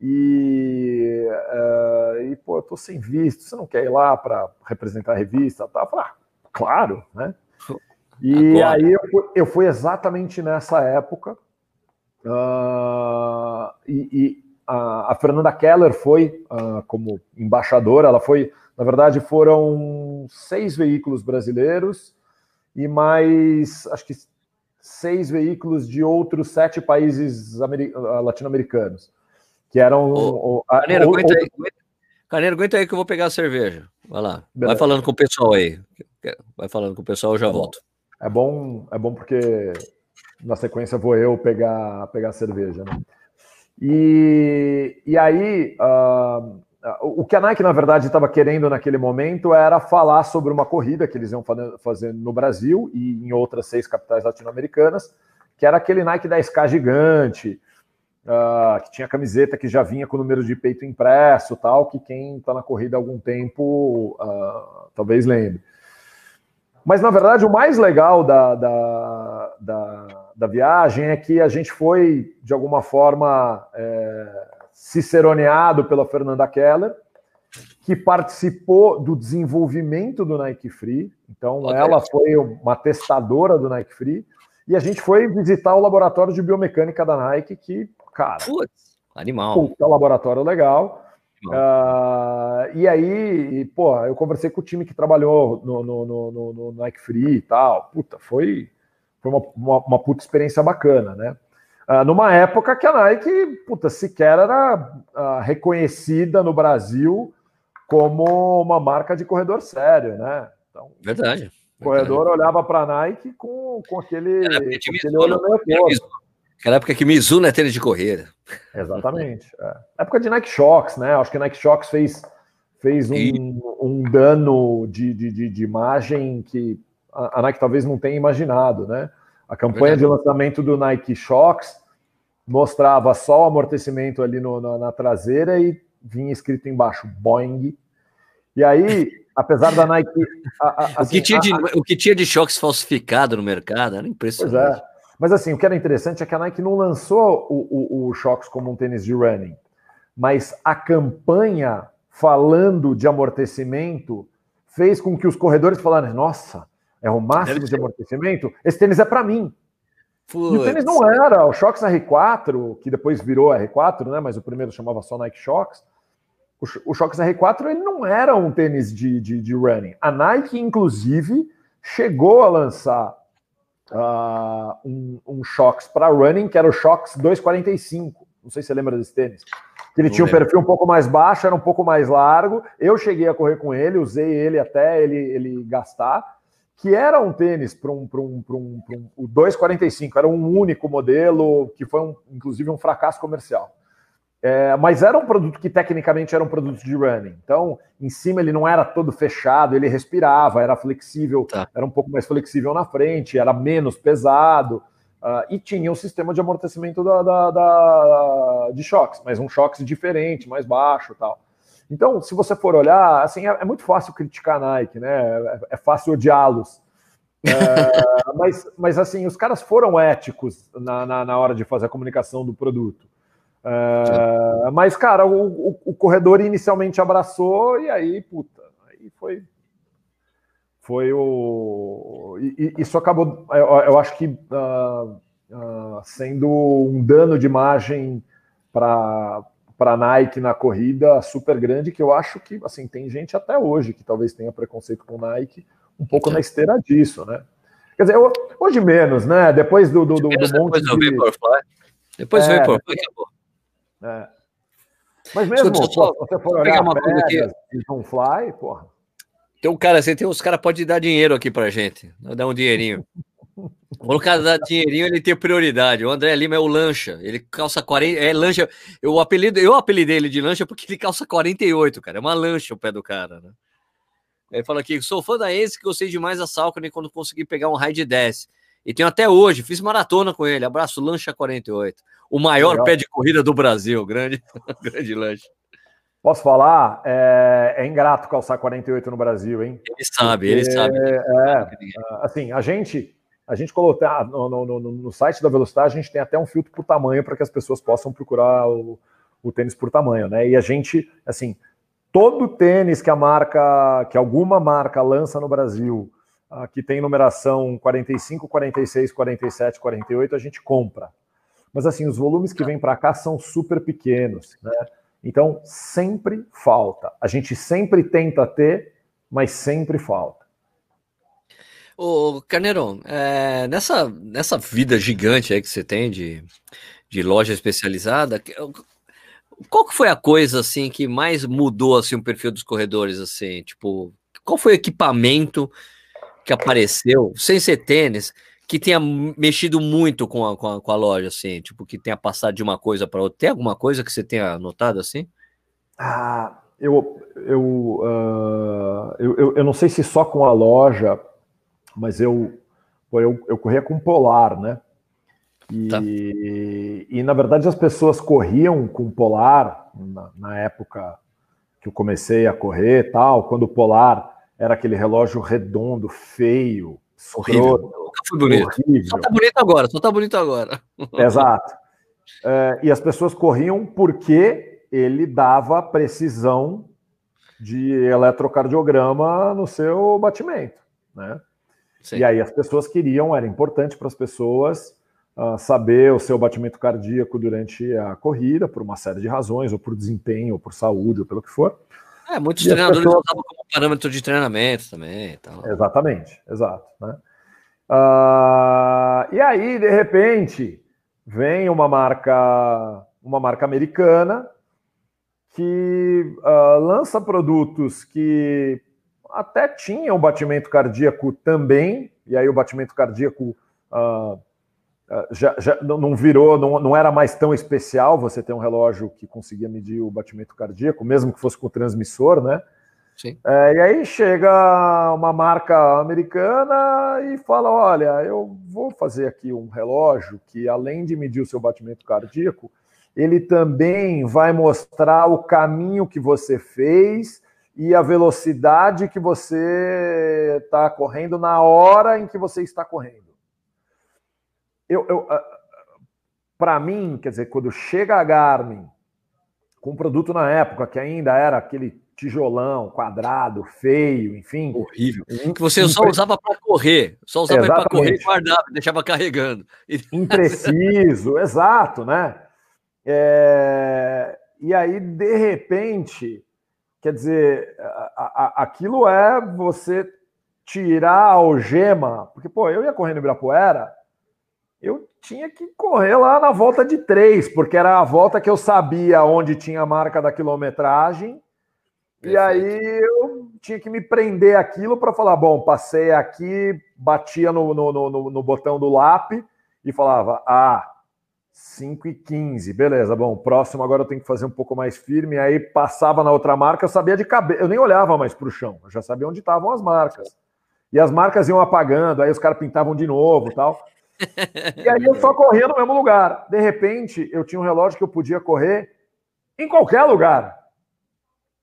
E, uh, e pô, eu tô sem visto, você não quer ir lá para representar a revista? Tal? Eu falei, ah, claro, né? E Agora. aí eu fui, eu fui, exatamente nessa época. Uh, e, e a, a, Fernanda Keller foi uh, como embaixadora, ela foi, na verdade, foram seis veículos brasileiros e mais, acho que seis veículos de outros sete países latino-americanos, que eram... Ô, Carneiro, aguenta, aí, Carneiro, aguenta aí que eu vou pegar a cerveja. Vai lá, Beleza. vai falando com o pessoal aí. Vai falando com o pessoal, eu já tá volto. É bom, é bom porque na sequência vou eu pegar, pegar a cerveja. Né? E, e aí, uh, o que a Nike, na verdade, estava querendo naquele momento era falar sobre uma corrida que eles iam fazer no Brasil e em outras seis capitais latino-americanas, que era aquele Nike 10K gigante, uh, que tinha camiseta que já vinha com o número de peito impresso, tal, que quem está na corrida há algum tempo uh, talvez lembre. Mas, na verdade, o mais legal da, da, da, da viagem é que a gente foi, de alguma forma, é, ciceroneado pela Fernanda Keller, que participou do desenvolvimento do Nike Free. Então, okay. ela foi uma testadora do Nike Free. E a gente foi visitar o laboratório de biomecânica da Nike, que, cara. Putz, animal. Puta, laboratório legal. Uh, e aí, pô, eu conversei com o time que trabalhou no, no, no, no Nike Free e tal. Puta, foi, foi uma, uma, uma puta experiência bacana, né? Uh, numa época que a Nike, puta, sequer era uh, reconhecida no Brasil como uma marca de corredor sério, né? Então, verdade. O corredor verdade. olhava para a Nike com, com aquele, com aquele olho meio Aquela época que Mizuno é tênis de corrida. Exatamente. É. Época de Nike Shocks, né? Acho que Nike Shocks fez, fez um, e... um dano de, de, de, imagem que a, Nike talvez não tenha imaginado, né? A campanha Verdade. de lançamento do Nike Shocks mostrava só o amortecimento ali no, na, na traseira e vinha escrito embaixo Boeing. E aí, apesar da Nike. A, a, assim, o, que tinha de, o que tinha de choques falsificado no mercado era impressionante. É. Mas assim, o que era interessante é que a Nike não lançou o, o, o Shox como um tênis de running, mas a campanha falando de amortecimento fez com que os corredores falaram: nossa, é o máximo de amortecimento, esse tênis é para mim. Putz. E o tênis não era, o Shox R4, que depois virou R4, né? Mas o primeiro chamava só Nike Shox. O, o Shox R4 ele não era um tênis de, de, de running. A Nike, inclusive, chegou a lançar uh, um, um Shox para running, que era o Shox 245. Não sei se você lembra desse tênis. Que ele Não tinha um perfil um pouco mais baixo, era um pouco mais largo. Eu cheguei a correr com ele, usei ele até ele, ele gastar. Que era um tênis para um, um, um, um. O 245 era um único modelo, que foi, um, inclusive, um fracasso comercial. É, mas era um produto que tecnicamente era um produto de running. Então, em cima ele não era todo fechado, ele respirava, era flexível, tá. era um pouco mais flexível na frente, era menos pesado uh, e tinha um sistema de amortecimento da, da, da, de choques, mas um choque diferente, mais baixo, tal. Então, se você for olhar, assim, é, é muito fácil criticar a Nike, né? É, é fácil odiá-los. É, mas, mas assim, os caras foram éticos na, na, na hora de fazer a comunicação do produto. É, mas, cara, o, o, o, corredor inicialmente abraçou e aí, puta, aí foi. Foi o. E, isso acabou, eu, eu acho que uh, uh, sendo um dano de imagem para para Nike na corrida super grande, que eu acho que assim tem gente até hoje que talvez tenha preconceito com Nike, um pouco na esteira disso, né? Quer dizer, hoje menos, né? Depois do, do, do, do monte depois de... Vaporfly. Depois é, do Vaporfly acabou. É. Mas mesmo, se você for olhar uma coisa aqui. um fly, porra. Tem um cara assim, tem uns caras podem dar dinheiro aqui pra gente. Dar um dinheirinho. Cara dá dinheirinho, ele tem prioridade. O André Lima é o lancha. Ele calça 40. É lancha. Eu, apelido, eu apelidei ele de lancha porque ele calça 48, cara. É uma lancha o pé do cara, né? Ele fala aqui: sou fã da Ace que gostei demais da Salcone quando consegui pegar um raid 10. E tenho até hoje, fiz maratona com ele. Abraço, Lancha 48. O maior Legal. pé de corrida do Brasil. Grande, grande lanche. Posso falar? É, é, ingrato calçar 48 no Brasil, hein? Ele sabe, Porque, ele sabe. É, assim, a gente, A gente colocou ah, no, no, no, no, site da Velocidade, a gente tem até um filtro por tamanho para que as pessoas possam procurar o, o tênis por tamanho, né? E a gente, assim, todo tênis que a marca, que alguma marca lança no Brasil, uh, que tem numeração 45, 46, 47, 48, a gente compra. Mas assim, os volumes que vêm para cá são super pequenos, né? Então, sempre falta. A gente sempre tenta ter, mas sempre falta. Ô, Carneiro, é, nessa, nessa vida gigante aí que você tem de, de loja especializada, qual que foi a coisa assim que mais mudou assim o perfil dos corredores assim, tipo, qual foi o equipamento que apareceu, sem ser tênis, que tenha mexido muito com a, com a, com a loja assim, tipo, que tenha passado de uma coisa para outra? Tem alguma coisa que você tenha notado assim? Ah, eu eu, uh, eu, eu, eu não sei se só com a loja, mas eu eu, eu corria com polar, né? E, tá. e, na verdade as pessoas corriam com polar na, na, época que eu comecei a correr tal, quando o polar era aquele relógio redondo, feio, horrível. Nunca foi bonito. Horrível. Só tá bonito agora, só tá bonito agora. Exato. É, e as pessoas corriam porque ele dava precisão de eletrocardiograma no seu batimento, né? Sim. E aí as pessoas queriam, era importante para as pessoas uh, saber o seu batimento cardíaco durante a corrida, por uma série de razões, ou por desempenho, ou por saúde, ou pelo que for. É, muitos e treinadores pessoas... usavam como parâmetro de treinamento também. Então. Exatamente, exato. Né? Uh, e aí, de repente, vem uma marca, uma marca americana que uh, lança produtos que até tinham batimento cardíaco também, e aí o batimento cardíaco uh, ah, já, já não virou, não, não era mais tão especial você ter um relógio que conseguia medir o batimento cardíaco, mesmo que fosse com o transmissor, né? Sim. É, e aí chega uma marca americana e fala: olha, eu vou fazer aqui um relógio que, além de medir o seu batimento cardíaco, ele também vai mostrar o caminho que você fez e a velocidade que você está correndo na hora em que você está correndo eu, eu ah, para mim, quer dizer, quando chega a Garmin com um produto na época que ainda era aquele tijolão, quadrado, feio, enfim. Horrível. Que você só usava para correr, só usava para correr e guardava, deixava carregando. Impreciso, exato, né? É... E aí, de repente, quer dizer, a, a, aquilo é você tirar a algema, porque, pô, eu ia correndo em Ibirapuera, eu tinha que correr lá na volta de três, porque era a volta que eu sabia onde tinha a marca da quilometragem. Perfeito. E aí eu tinha que me prender aquilo para falar: bom, passei aqui, batia no, no, no, no, botão do LAP e falava: ah, 5 e 15, beleza, bom, próximo agora eu tenho que fazer um pouco mais firme. Aí passava na outra marca, eu sabia de cabeça, eu nem olhava mais para o chão, eu já sabia onde estavam as marcas. E as marcas iam apagando, aí os caras pintavam de novo tal. E aí eu só corria no mesmo lugar. De repente, eu tinha um relógio que eu podia correr em qualquer lugar.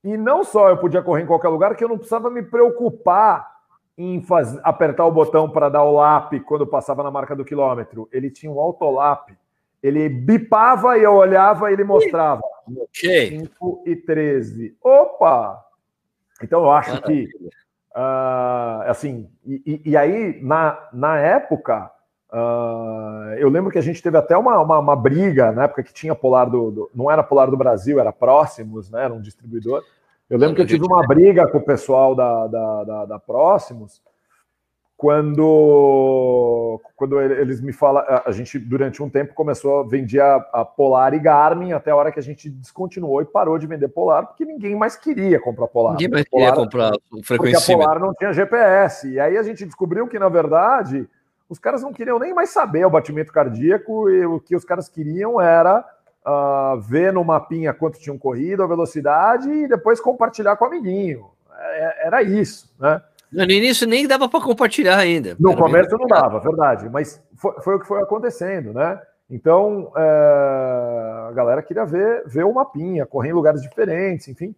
E não só eu podia correr em qualquer lugar, que eu não precisava me preocupar em apertar o botão para dar o lap quando passava na marca do quilômetro. Ele tinha um autolap. Ele bipava e eu olhava e ele mostrava. Okay. 5 e 13. Opa! Então eu acho que. Uh, assim, e, e, aí, na, na época, Uh, eu lembro que a gente teve até uma, uma, uma, briga na época que tinha Polar do, do, Não era Polar do Brasil, era Próximos, né? Era um distribuidor. Eu lembro que eu tive uma briga com o pessoal da, da, da, da Próximos quando, quando eles me falam. A gente, durante um tempo, começou a vender a, a, Polar e Garmin até a hora que a gente descontinuou e parou de vender Polar, porque ninguém mais queria comprar Polar. Ninguém mais queria comprar frequência. Porque a Polar não tinha GPS. E aí a gente descobriu que, na verdade os caras não queriam nem mais saber o batimento cardíaco, e o que os caras queriam era uh, ver no mapinha quanto tinham corrido, a velocidade, e depois compartilhar com o amiguinho. É, era isso, né? No início nem dava para compartilhar ainda. No começo não dava, verdade, mas foi, foi, o que foi acontecendo, né? Então, é, a galera queria ver, ver o mapinha, correr em lugares diferentes, enfim.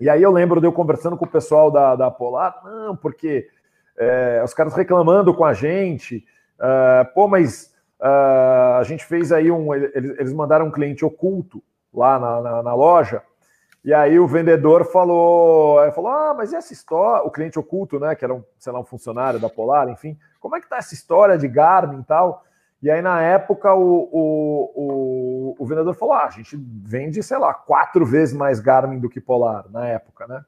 E aí eu lembro de eu conversando com o pessoal da, da Polar, não, porque é, os caras reclamando com a gente Uh, pô, mas a gente fez aí um. Eles, eles mandaram um cliente oculto lá na, na, na, loja. E aí o vendedor falou, falou: Ah, mas e essa história? O cliente oculto, né? Que era um, sei lá, um funcionário da Polar, enfim, como é que tá essa história de Garmin e tal? E aí, na época, o, o, o, o, vendedor falou: ah, a gente vende, sei lá, quatro vezes mais Garmin do que Polar na época, né?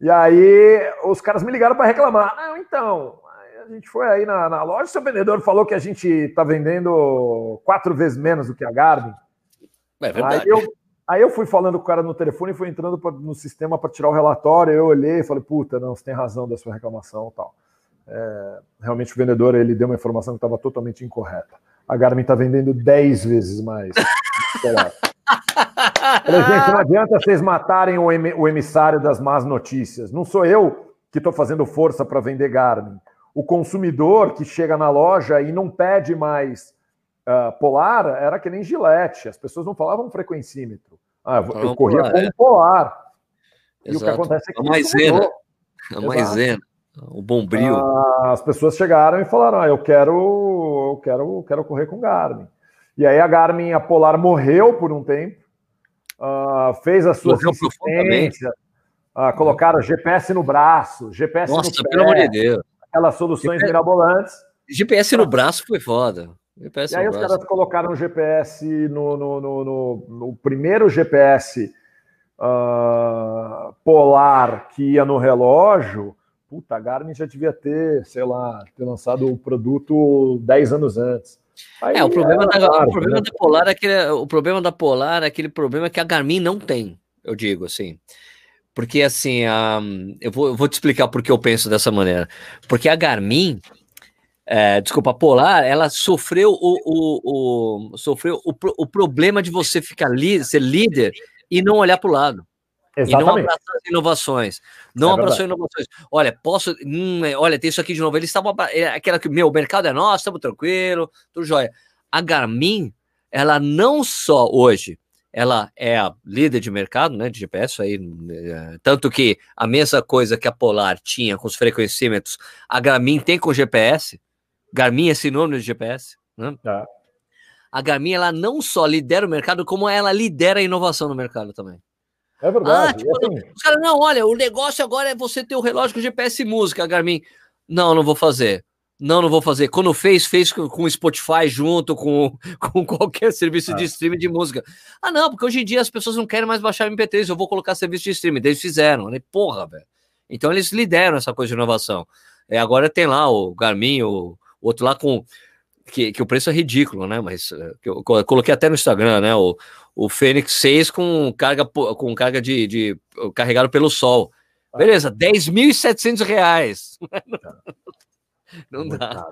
E aí os caras me ligaram para reclamar. Não, então, a gente foi aí na, na loja, seu vendedor falou que a gente está vendendo quatro vezes menos do que a Garmin. É verdade. Aí eu, aí eu fui falando com o cara no telefone e fui entrando pra, no sistema para tirar o relatório. Eu olhei e falei: puta, não, você tem razão da sua reclamação tal. É, realmente o vendedor ele deu uma informação que estava totalmente incorreta. A Garmin está vendendo 10 vezes mais. Por exemplo, não adianta vocês matarem o, em, o emissário das más notícias. Não sou eu que estou fazendo força para vender Garmin. O consumidor que chega na loja e não pede mais uh, polar era que nem gilete. As pessoas não falavam frequencímetro. Ah, eu, eu corria com um é. polar. E o que acontece é que. A maisena. A maisena. O bombril. Ah, as pessoas chegaram e falaram: ah, eu quero, eu quero, quero correr com Garmin. E aí a Garmin, a Polar morreu por um tempo, uh, fez as suas insistências, uh, colocaram GPS no braço, GPS Nossa, no pé, pelo amor de Deus. Aquelas soluções GPS, mirabolantes. GPS no braço foi foda. GPS e aí os caras colocaram GPS no, no, no, no, no primeiro GPS uh, ah, polar que ia no relógio puta, a Garmin já devia ter, sei lá, ter lançado o produto 10 anos antes. Aí é, o problema, da, tarde, o problema né? da Polar é aquele, o problema da Polar é aquele problema que a Garmin não tem, eu digo assim. Porque assim, um, eu, vou, eu vou te explicar por que eu penso dessa maneira. Porque a Garmin, é, desculpa, a Polar, ela sofreu o, o, o sofreu o, o problema de você ficar li, ser líder e não olhar para o lado. Exatamente. E não abraçar as inovações. Não é abraçou inovações. Olha, posso. Hum, é, olha, tem isso aqui de novo. Eles estavam. É, aquela que, meu, o mercado é nosso, estamos tranquilo, tudo jóia. A Garmin, ela não só hoje, ela é a líder de mercado, né, de GPS aí, é, tanto que a mesma coisa que a Polar tinha com os frequencímetros, a Garmin tem com GPS. Garmin é sinônimo de GPS, né? É. A Garmin ela não só lidera o mercado, como ela lidera a inovação no mercado também. É verdade. Ah, tipo, assim... Os caras, não, olha, o negócio agora é você ter o relógio com GPS e música, Garmin. Não, não vou fazer. Não, não vou fazer. Quando fez, fez com o Spotify junto, com, com qualquer serviço ah. de streaming de música. Ah, não, porque hoje em dia as pessoas não querem mais baixar MP3, eu vou colocar serviço de streaming. Eles fizeram. Né? Porra, velho. Então eles lideram essa coisa de inovação. É, agora tem lá o Garmin, o outro lá com que, que o preço é ridículo, né? Mas eh, eu, coloquei até no Instagram, né? O, o Fênix 6 com carga, com carga de, de carregado pelo sol. Ah. Beleza, 10.700 reais. Não dá.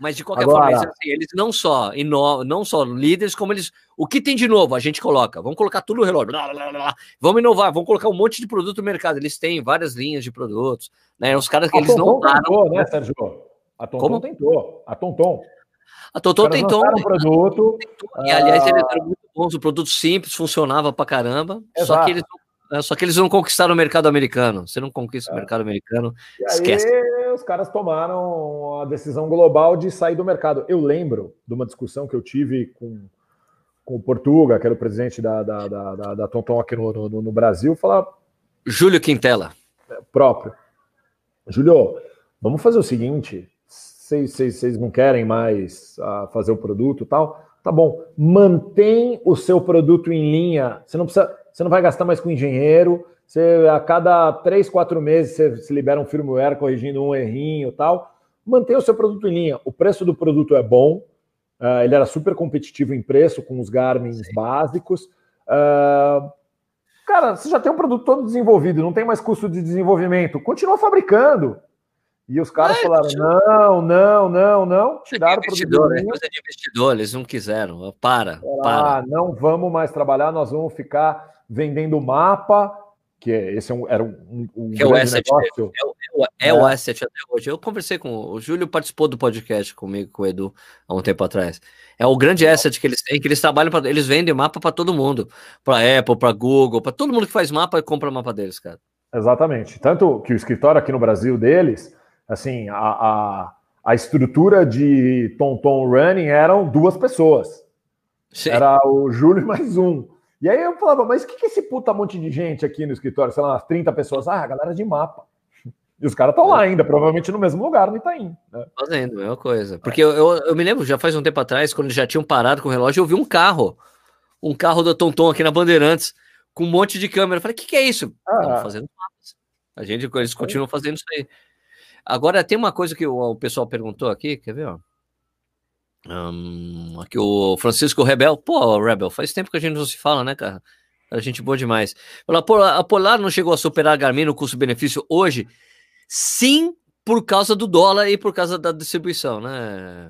Mas de qualquer Agora... forma, assim, eles não só ino... não só líderes, como eles. O que tem de novo? A gente coloca. Vamos colocar tudo no relógio. Blá, blá, blá. Vamos inovar, vamos colocar um monte de produto no mercado. Eles têm várias linhas de produtos. Né? Os caras que a eles não param. Né, Sérgio? A Tonton como? tentou. A Tonton. A Totó tentou. Um produto. E aliás, eles eram muito bons, o produto simples, funcionava pra caramba. Só que, eles, só que eles não conquistaram o mercado americano. Você não conquista é. o mercado americano, e esquece. Aí, os caras tomaram a decisão global de sair do mercado. Eu lembro de uma discussão que eu tive com, com o Portuga, que era o presidente da, da, da, da, da Tonton aqui no, no, no Brasil, falar. Júlio Quintela. É, próprio. Júlio, vamos fazer o seguinte: vocês não querem mais uh, fazer o produto tal, tá bom, mantém o seu produto em linha. Você não precisa, você não vai gastar mais com engenheiro. Você a cada três, quatro meses você se libera um firmware corrigindo um errinho tal. Mantém o seu produto em linha. O preço do produto é bom. Uh, ele era super competitivo em preço com os Garmin básicos. Uh, cara, você já tem um produto todo desenvolvido, não tem mais custo de desenvolvimento. Continua fabricando. E os caras é, falaram: não, não, não, não. Tiraram o investidor, é coisa de investidor, eles não quiseram. Para, para. Ah, não vamos mais trabalhar, nós vamos ficar vendendo mapa, que é, esse é um, era um, um que é o asset, negócio. É, é, é, o asset até hoje. Eu conversei com o Júlio, participou do podcast comigo, com o Edu, há um tempo atrás. É o grande asset que eles têm, que eles trabalham para. Eles vendem mapa para todo mundo. Para Apple, para Google, para todo mundo que faz mapa e compra mapa deles, cara. Exatamente. Tanto que o escritório aqui no Brasil deles assim, a, a, a estrutura de Tom Tom Running eram duas pessoas. Sim. Era o Júlio mais um. E aí eu falava, mas o que, que é esse puta monte de gente aqui no escritório? Sei lá, umas 30 pessoas. Ah, a galera de mapa. E os caras estão lá ainda, provavelmente no mesmo lugar no Itaim. Né? Fazendo, mesma coisa. Porque eu, eu, eu, me lembro, já faz um tempo atrás, quando já tinham parado com o relógio, eu vi um carro. Um carro da Tonton aqui na Bandeirantes, com um monte de câmera. Eu falei, o que, que é isso? Ah. fazendo mapas. A gente, eles continuam fazendo isso aí. Agora, tem uma coisa que o, o pessoal perguntou aqui, quer ver? Ó? Um, aqui o Francisco Rebel. Pô, Rebel, faz tempo que a gente não se fala, né, cara? A gente boa demais. A Polar não chegou a superar a Garmin no custo-benefício hoje? Sim, por causa do dólar e por causa da distribuição, né,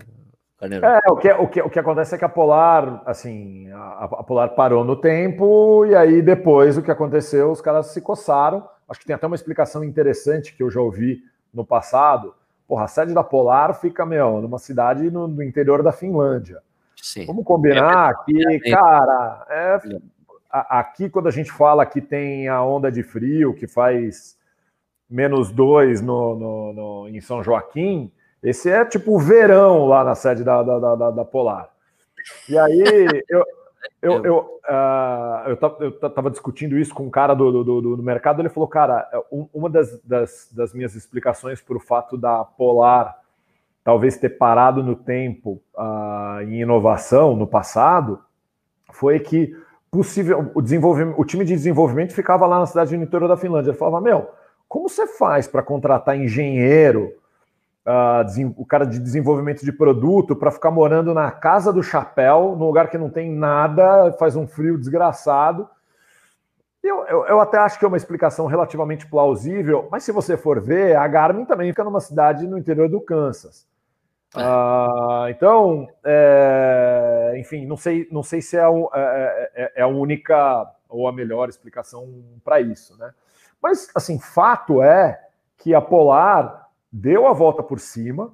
Carneiro? É, o que, o, que, o que acontece é que a Polar, assim, a, a Polar parou no tempo e aí depois o que aconteceu, os caras se coçaram. Acho que tem até uma explicação interessante que eu já ouvi no passado. Porra, a sede da Polar fica, meu, numa cidade no, no interior da Finlândia. Sim. Vamos combinar é, que, cara, é, aqui quando a gente fala que tem a onda de frio que faz menos dois no, no, no, em São Joaquim, esse é tipo o verão lá na sede da, da, da, da Polar. E aí eu, eu, eu, uh, eu, tava discutindo isso com um cara do, do, do, do mercado, ele falou, cara, uma das, das, das minhas explicações para o fato da Polar talvez ter parado no tempo uh, em inovação no passado foi que possível o desenvolvimento, o time de desenvolvimento ficava lá na cidade de interior da Finlândia. Ele falava, meu, como você faz para contratar engenheiro, uh, o cara de desenvolvimento de produto, para ficar morando na casa do chapéu, num lugar que não tem nada, faz um frio desgraçado? Eu, eu, eu, até acho que é uma explicação relativamente plausível, mas se você for ver, a Garmin também fica numa cidade no interior do Kansas. É. Uh, então, é, enfim, não sei, não sei se é, é, é, é, a única ou a melhor explicação para isso, né? Mas, assim, fato é que a Polar deu a volta por cima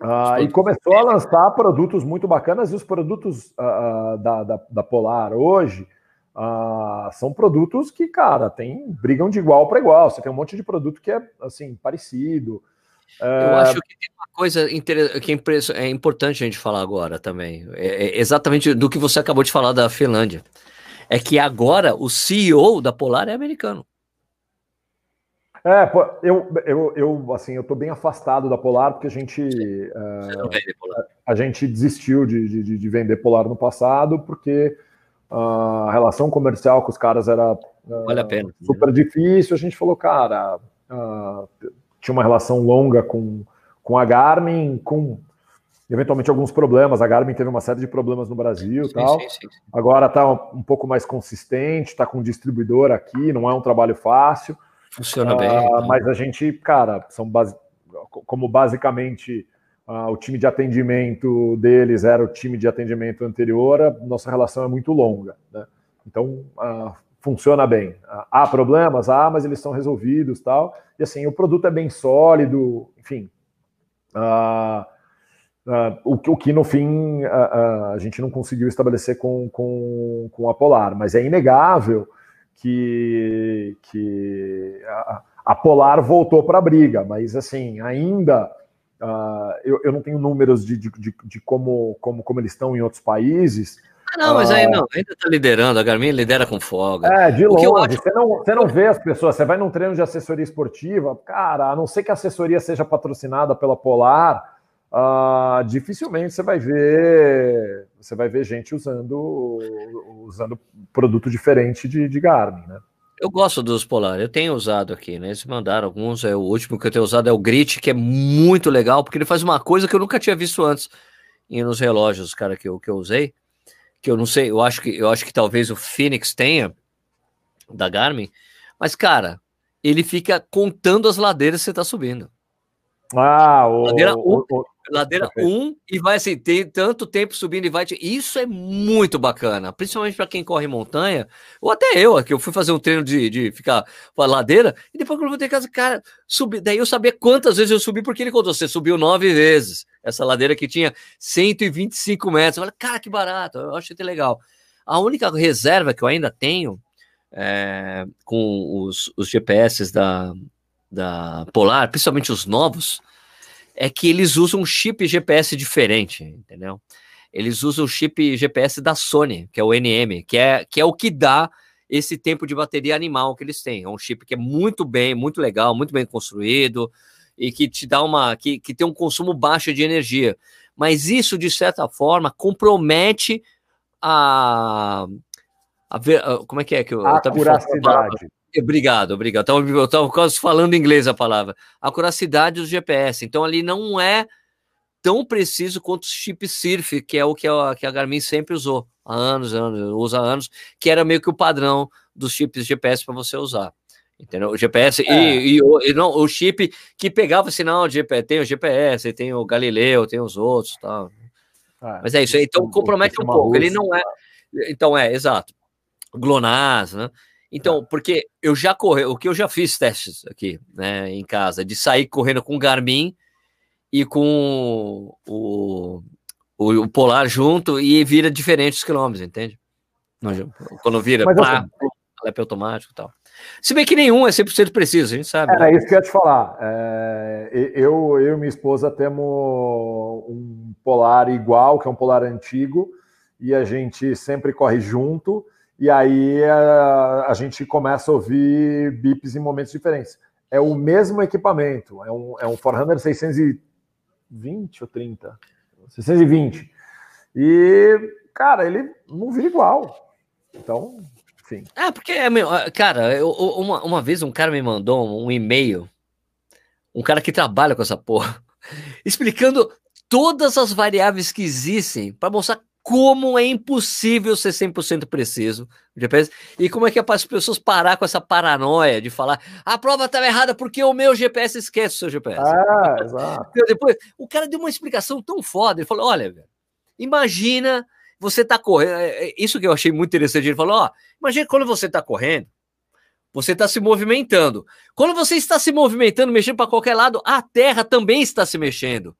uh, e começou a lançar produtos muito bacanas. E os produtos uh, da, da, da, Polar hoje uh, são produtos que, cara, tem, brigam de igual para igual. Você tem um monte de produto que é, assim, parecido. Eu acho que tem uma coisa que é importante a gente falar agora também. É, é exatamente do que você acabou de falar da Finlândia. É que agora o CEO da Polar é americano. É, eu, eu, eu, assim, eu tô bem afastado da Polar porque a gente, uh, a gente desistiu de, de, de, vender Polar no passado porque uh, a relação comercial com os caras era uh, vale a pena. super difícil. A gente falou, cara, tinha uma relação longa com, com a Garmin, com eventualmente alguns problemas. A Garmin teve uma série de problemas no Brasil sim, tal. Sim, sim, Agora está um, um pouco mais consistente, está com um distribuidor aqui, não é um trabalho fácil. Funciona uh, bem. Então. Mas a gente, cara, são base... como basicamente uh, o time de atendimento deles era o time de atendimento anterior, a nossa relação é muito longa. Né? Então, uh, funciona bem. há problemas? Há, mas eles são resolvidos tal. E assim, o produto é bem sólido, enfim. o, o, que no fim a gente não conseguiu estabelecer com, com, com a Polar, mas é inegável que, que a, a Polar voltou para a briga, mas assim, ainda uh, eu, eu não tenho números de, de, de, de, como, como, como eles estão em outros países. Ah, não, mas aí ah, não, ainda está liderando, a Garmin lidera com folga. É, de longe, acho... você, não, você não vê as pessoas, você vai num treino de assessoria esportiva, cara, a não ser que a assessoria seja patrocinada pela Polar, Uh, dificilmente você vai ver você vai ver gente usando usando produto diferente de, de Garmin, né? Eu gosto dos Polar, eu tenho usado aqui, né? Eles mandaram alguns, é o último que eu tenho usado é o Grit, que é muito legal, porque ele faz uma coisa que eu nunca tinha visto antes e nos relógios, cara, que eu, que eu usei, que eu não sei, eu acho que eu acho que talvez o Phoenix tenha da Garmin, mas cara, ele fica contando as ladeiras que você está subindo. Ah, o, ladeira 1 um, ladeira 1 um, e vai assim, tem tanto tempo subindo e vai. Isso é muito bacana, principalmente para quem corre montanha, ou até eu, que eu fui fazer um treino de, de ficar pra ladeira, e depois quando eu voltei em casa, cara, subi, daí eu sabia quantas vezes eu subi, porque ele contou, você subiu nove vezes, essa ladeira que tinha 125 metros. Eu falei, cara, que barato, eu achei até legal. A única reserva que eu ainda tenho é, com os, os GPS da, da Polar, principalmente os novos, é que eles usam um chip GPS diferente, entendeu? Eles usam o chip GPS da Sony, que é o NM, que é, que é o que dá esse tempo de bateria animal que eles têm. É um chip que é muito bem, muito legal, muito bem construído e que te dá uma. que, que tem um consumo baixo de energia. Mas isso, de certa forma, compromete a. a ver, como é que é que eu. A acuracidade. Obrigado, obrigado. Eu estava quase falando em inglês a palavra. A curacidade do GPS. Então, ali não é tão preciso quanto o chip Surf, que é o que a, que a Garmin sempre usou há anos, anos, usa há anos, que era meio que o padrão dos chips GPS para você usar. Entendeu? O GPS é. e, e, e, não, o chip que pegava o sinal de GPS, tem o GPS, tem o Galileu, tem os outros, tal. É, Mas é isso, então compromete um pouco. Ele não é. Então é, exato. GLONASS, né? Então, é. porque eu já corri, o que eu já fiz testes aqui, né, em casa, de sair correndo com o Garmin e com o, o, o Polar junto e vira diferentes quilômetros, entende? Quando vira, Mas, pá, assim, automático e tal. Se bem que nenhum é 100% preciso, a gente sabe. É, né? isso que eu ia te falar. É, eu, eu e minha esposa temos um polar igual, que é um polar antigo, e a gente sempre corre junto. E aí a, a, gente começa a ouvir bips em momentos diferentes. É o mesmo equipamento, é um, é um Forerunner 620 ou 30? 620. E, cara, ele não vira igual. Então, enfim. Ah, porque, é meu, cara, eu, uma, uma vez um cara me mandou um e-mail, um cara que trabalha com essa porra, explicando todas as variáveis que existem para mostrar como é impossível ser 100% preciso GPS e como é que é para as pessoas parar com essa paranoia de falar a prova estava errada porque o meu GPS esquece o seu GPS. Ah, exato. Depois, o cara deu uma explicação tão foda, ele falou, olha, velho, imagina você tá correndo, é, é, isso que eu achei muito interessante, ele falou, ó, imagina quando você tá correndo, você está se movimentando. Quando você está se movimentando, mexendo para qualquer lado, a Terra também está se mexendo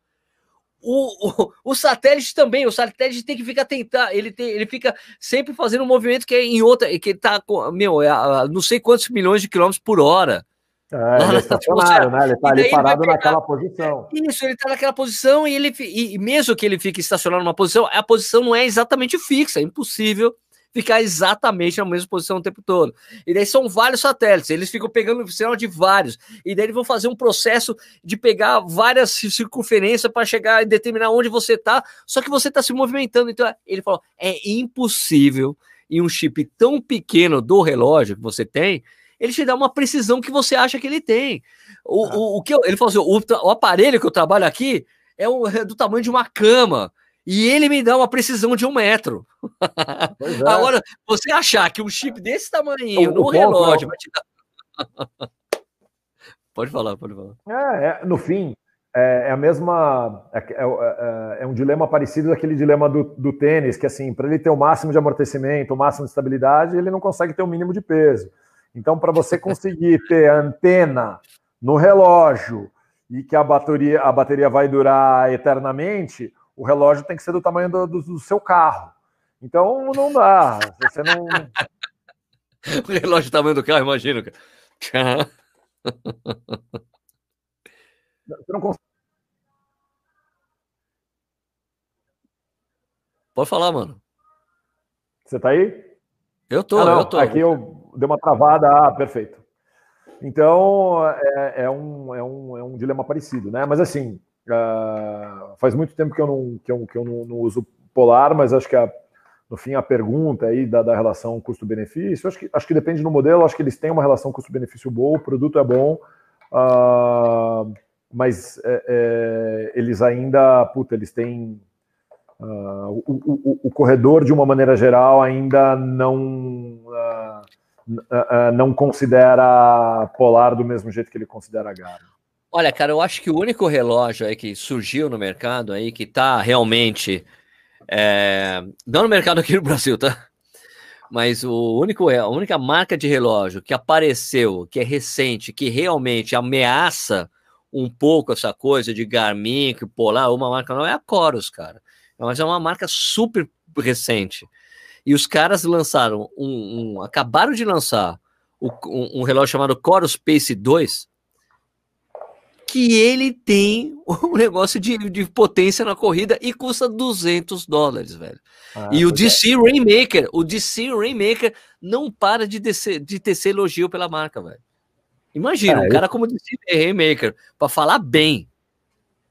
o, o, o, satélite também, o satélite tem que ficar tentar, ele, tem, ele fica sempre fazendo um movimento que é em outra, que tá com, meu, é a, não sei quantos milhões de quilômetros por hora. É, ele é estacionário, né? Ele tá ali parado pegar, naquela posição. Isso, ele tá naquela posição e ele e mesmo que ele fique estacionado numa posição, a posição não é exatamente fixa, é impossível ficar exatamente na mesma posição o tempo todo. E daí são vários satélites, eles ficam pegando sinal de vários, e daí eles vão fazer um processo de pegar várias circunferências para chegar e determinar onde você está, só que você está se movimentando. Então, ele falou: é impossível em um chip tão pequeno do relógio que você tem, ele te dá uma precisão que você acha que ele tem. O, ah. o, o que eu, ele falou assim: o, o aparelho que eu trabalho aqui é, o, é do tamanho de uma cama e ele me dá uma precisão de um metro. É. Agora, você achar que um chip desse tamanho no relógio vai te dar. pode falar, pode falar. É, é no fim, é, é a mesma. É, é, é, é, um dilema parecido daquele dilema do, do tênis, que assim, para ele ter o máximo de amortecimento, o máximo de estabilidade, ele não consegue ter o mínimo de peso. Então, para você conseguir ter antena no relógio e que a bateria, a bateria vai durar eternamente, o relógio tem que ser do tamanho do, do, do seu carro. Então não dá. Você não. o relógio do tamanho do carro, imagina. Você não consegue. Pode falar, mano. Você tá aí? Eu tô, ah, eu tô. Aqui eu dei uma travada. Ah, perfeito. Então, é, é, um, é, um, é um dilema parecido, né? Mas assim, Uh, faz muito tempo que eu não, que eu, que eu não, não uso Polar, mas acho que a, no fim a pergunta aí da, da relação custo-benefício, acho que, acho que depende do modelo, acho que eles têm uma relação custo-benefício boa, o produto é bom, uh, mas é, é, eles ainda, puta, eles têm uh, o, o, o, corredor de uma maneira geral ainda não não considera Polar do mesmo jeito que ele considera Garmin. Olha, cara, eu acho que o único relógio aí que surgiu no mercado aí, que tá realmente. É... Não no mercado aqui no Brasil, tá? Mas o único, a única marca de relógio que apareceu, que é recente, que realmente ameaça um pouco essa coisa de Garmin, que Polar, uma marca não, é a Coros, cara. Mas é uma marca super recente. E os caras lançaram um. um acabaram de lançar um, um relógio chamado Coros Pace 2 que ele tem um negócio de, de potência na corrida e custa 200 dólares, velho. Ah, e o DC é. Rainmaker, o DC Rainmaker não para de, descer, de tecer elogio pela marca, velho. Imagina, é, um cara como o DC Rainmaker, para falar bem,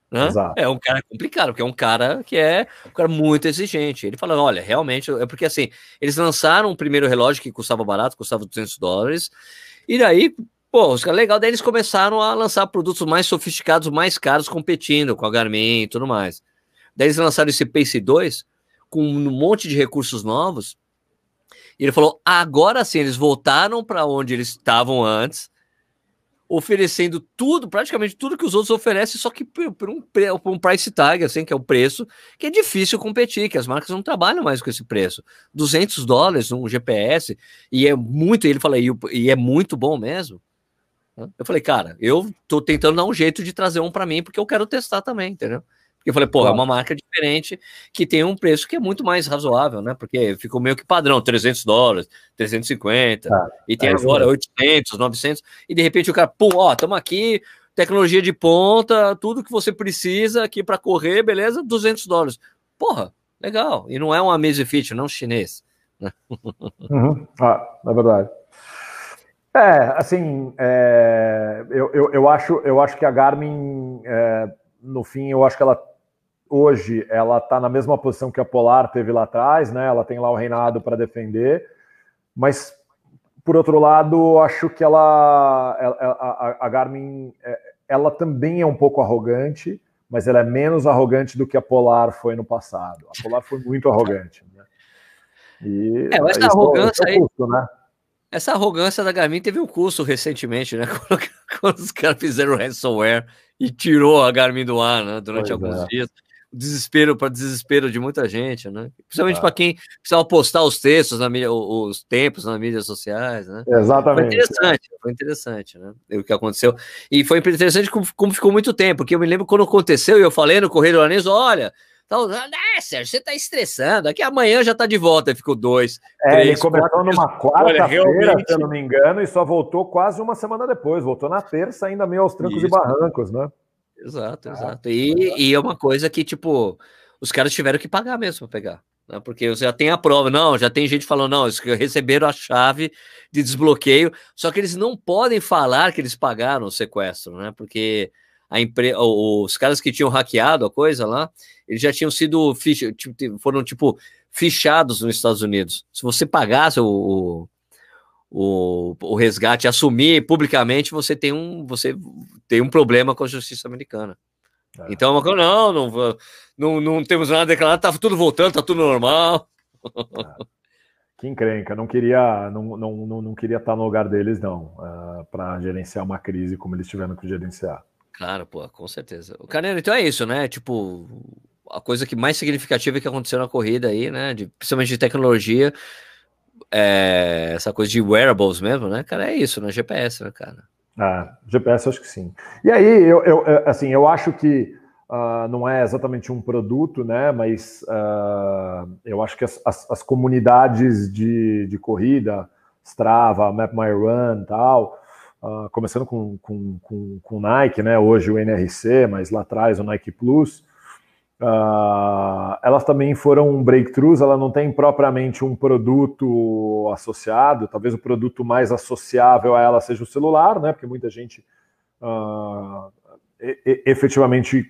né? É um cara complicado, porque é um cara que é um cara muito exigente. Ele fala: olha, realmente, é porque assim, eles lançaram o primeiro relógio que custava barato, custava 200 dólares, e daí, pô, legal, daí eles começaram a lançar produtos mais sofisticados, mais caros, competindo com a Garmin e tudo mais. Daí eles lançaram esse Pace 2 com um monte de recursos novos. E ele falou: agora sim, eles voltaram para onde eles estavam antes oferecendo tudo, praticamente tudo que os outros oferecem, só que por um, por um price tag, assim, que é o preço, que é difícil competir, que as marcas não trabalham mais com esse preço. 200 dólares um GPS, e é muito, ele fala, e é muito bom mesmo. Eu falei, cara, eu tô tentando dar um jeito de trazer um para mim, porque eu quero testar também, entendeu? eu falei, pô, é uma marca diferente que tem um preço que é muito mais razoável, né? Porque ficou meio que padrão, 300 dólares, 350, ah, e tem é agora 800, 900, e de repente o cara, pô, ó, estamos aqui, tecnologia de ponta, tudo que você precisa aqui para correr, beleza? 200 dólares. Porra, legal. E não é um Amazfit, não é um chinês. Né? Uhum. Ah, é verdade. É, assim, é, eu, eu, eu, acho, eu acho que a Garmin, é, no fim, eu acho que ela hoje ela está na mesma posição que a Polar teve lá atrás, né? Ela tem lá o reinado para defender, mas por outro lado, acho que ela, a, a, Garmin, é, ela também é um pouco arrogante, mas ela é menos arrogante do que a Polar foi no passado. A Polar foi muito arrogante. Né? E é, essa arrogância é aí, custo, né? Essa arrogância da Garmin teve um curso recentemente, né? Quando, os caras fizeram o ransomware e tirou a Garmin do ar, né? Durante pois alguns é. dias desespero para desespero de muita gente, né? Principalmente ah. para quem precisava postar os textos na mídia, os tempos nas mídias sociais, né? Exatamente. Foi interessante, foi interessante, né? O que aconteceu. E foi interessante como, como ficou muito tempo, porque eu me lembro quando aconteceu e eu falei no Correio do Aneso, olha, Tá, ah, Sérgio, você tá estressando. Aqui amanhã já tá de volta. E ficou dois. É, três, ele começou quatro, numa quarta-feira, realmente... se eu não me engano, e só voltou quase uma semana depois. Voltou na terça, ainda meio aos trancos Isso. e barrancos, né? Exato, ah, exato. E, e é uma coisa que, tipo, os caras tiveram que pagar mesmo para pegar. Né? Porque você já tem a prova, não, já tem gente falando, não, eles receberam a chave de desbloqueio, só que eles não podem falar que eles pagaram o sequestro, né? Porque a empre... os caras que tinham hackeado a coisa lá, eles já tinham sido fich... Tipo, foram tipo fichados nos Estados Unidos. Se você pagasse o, o, o resgate, assumir publicamente, você tem um, você tem um problema com a justiça americana. É. Então, é não, não, não, não temos nada declarado, tá tudo voltando, tá tudo normal. É. Que encrenca, não queria, não, não, não, não queria estar no lugar deles, não, uh, para gerenciar uma crise como eles tiveram que gerenciar. Claro, pô, com certeza. O Carneiro, então é isso, né? Tipo, a coisa que mais significativa que aconteceu na corrida aí, né? De, principalmente de tecnologia, é, essa coisa de wearables mesmo, né, cara? É isso, né? GPS, né, cara? Ah, GPS acho que sim. E aí, eu, eu assim, eu acho que uh, não é exatamente um produto, né? Mas uh, eu acho que as, as, as, comunidades de, de corrida, Strava, Map My Run tal, uh, começando com, com, com, com Nike, né? Hoje o NRC, mas lá atrás o Nike Plus, Uh, elas também foram breakthroughs, ela não tem propriamente um produto associado, talvez o produto mais associável a ela seja o celular, né? Porque muita gente uh, e, efetivamente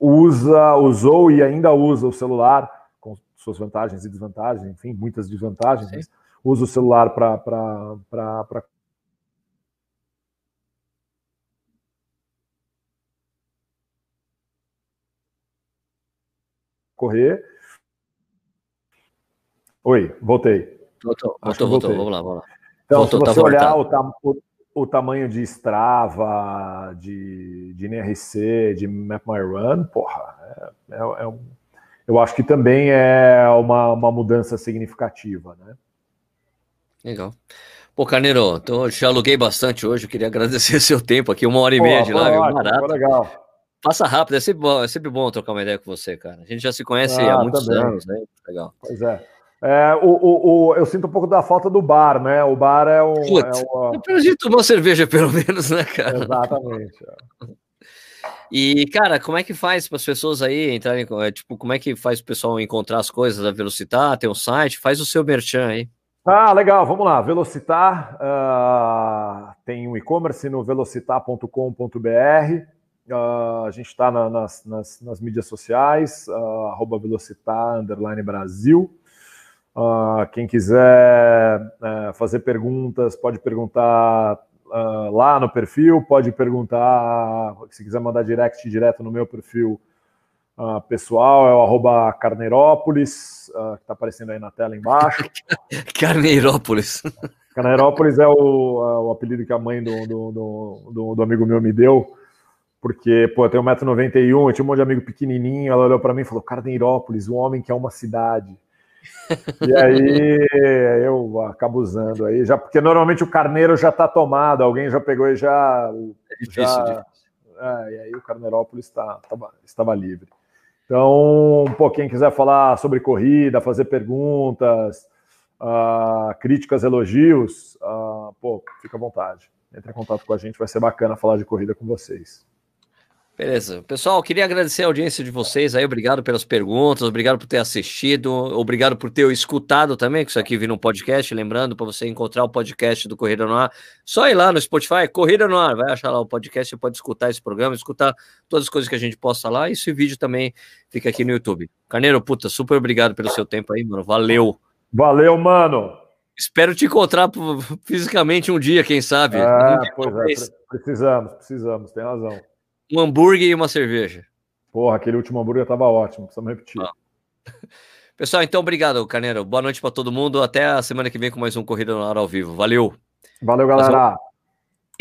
usa, usou e ainda usa o celular com suas vantagens e desvantagens, enfim, muitas desvantagens, usa o celular para correr. Oi, voltei. Voltou, voltou, voltou. Vamos lá, vamos lá. Então, voltou, se tá você tá olhar o, tam, o, o, tamanho de Strava, de, de NRC, de Map My Run, porra, é, é, é um, eu acho que também é uma, uma mudança significativa, né? Legal. Pô, Carneiro, então eu te aluguei bastante hoje, eu queria agradecer seu tempo aqui, uma hora e Pô, meia de live, ótimo, barato. Legal. Passa rápido, é sempre, bom, é sempre bom trocar uma ideia com você, cara. A gente já se conhece ah, há muitos também. anos, né? Legal. Pois é. É, o, o, o, eu sinto um pouco da falta do bar, né? O bar é um. Putz, é uma... Eu tomar cerveja, pelo menos, né, cara? Exatamente. E, cara, como é que faz para as pessoas aí entrarem? É, tipo, como é que faz o pessoal encontrar as coisas da Velocitar? Tem um site? Faz o seu merchan aí. Ah, legal, vamos lá. Velocitar uh, tem um e-commerce no velocitar.com.br. Uh, a gente está na, nas, nas, nas, mídias sociais, uh, Velocitar, underline Brasil. Uh, quem quiser uh, fazer perguntas, pode perguntar lá no perfil, pode perguntar, se quiser mandar direct direto no meu perfil pessoal, é o arroba Carneirópolis, que está aparecendo aí na tela embaixo. Carneirópolis. Carneirópolis é o, o apelido que a mãe do, do, do, do amigo meu me deu porque, pô, eu tenho 1,91m, eu tinha um monte de amigo pequenininho, ela olhou para mim e falou, Carneirópolis, um homem que é uma cidade. E aí eu acabo usando aí, já porque normalmente o carneiro já está tomado, alguém já pegou e já. É difícil, já difícil. É, e aí o Carneirópolis está, estava, estava livre. Então, pô, quem quiser falar sobre corrida, fazer perguntas, uh, críticas, elogios, uh, pô, fica à vontade. Entre em contato com a gente, vai ser bacana falar de corrida com vocês. Beleza. Pessoal, queria agradecer a audiência de vocês aí. Obrigado pelas perguntas, obrigado por ter assistido, obrigado por ter escutado também, que isso aqui vira um podcast. Lembrando, para você encontrar o podcast do Corrida no Ar, só ir lá no Spotify, Corrida no Ar, vai achar lá o podcast, você pode escutar esse programa, escutar todas as coisas que a gente posta lá. E esse vídeo também fica aqui no YouTube. Carneiro, puta, super obrigado pelo seu tempo aí, mano. Valeu. Valeu, mano. Espero te encontrar fisicamente um dia, quem sabe. É, um pois é, precisamos, precisamos, tem razão um hambúrguer e uma cerveja. Porra, aquele último hambúrguer estava ótimo, precisamos repetir. Ah. Pessoal, então obrigado, Carneiro. Boa noite para todo mundo. Até a semana que vem com mais um Corrida no Ar ao vivo. Valeu. Valeu, galera.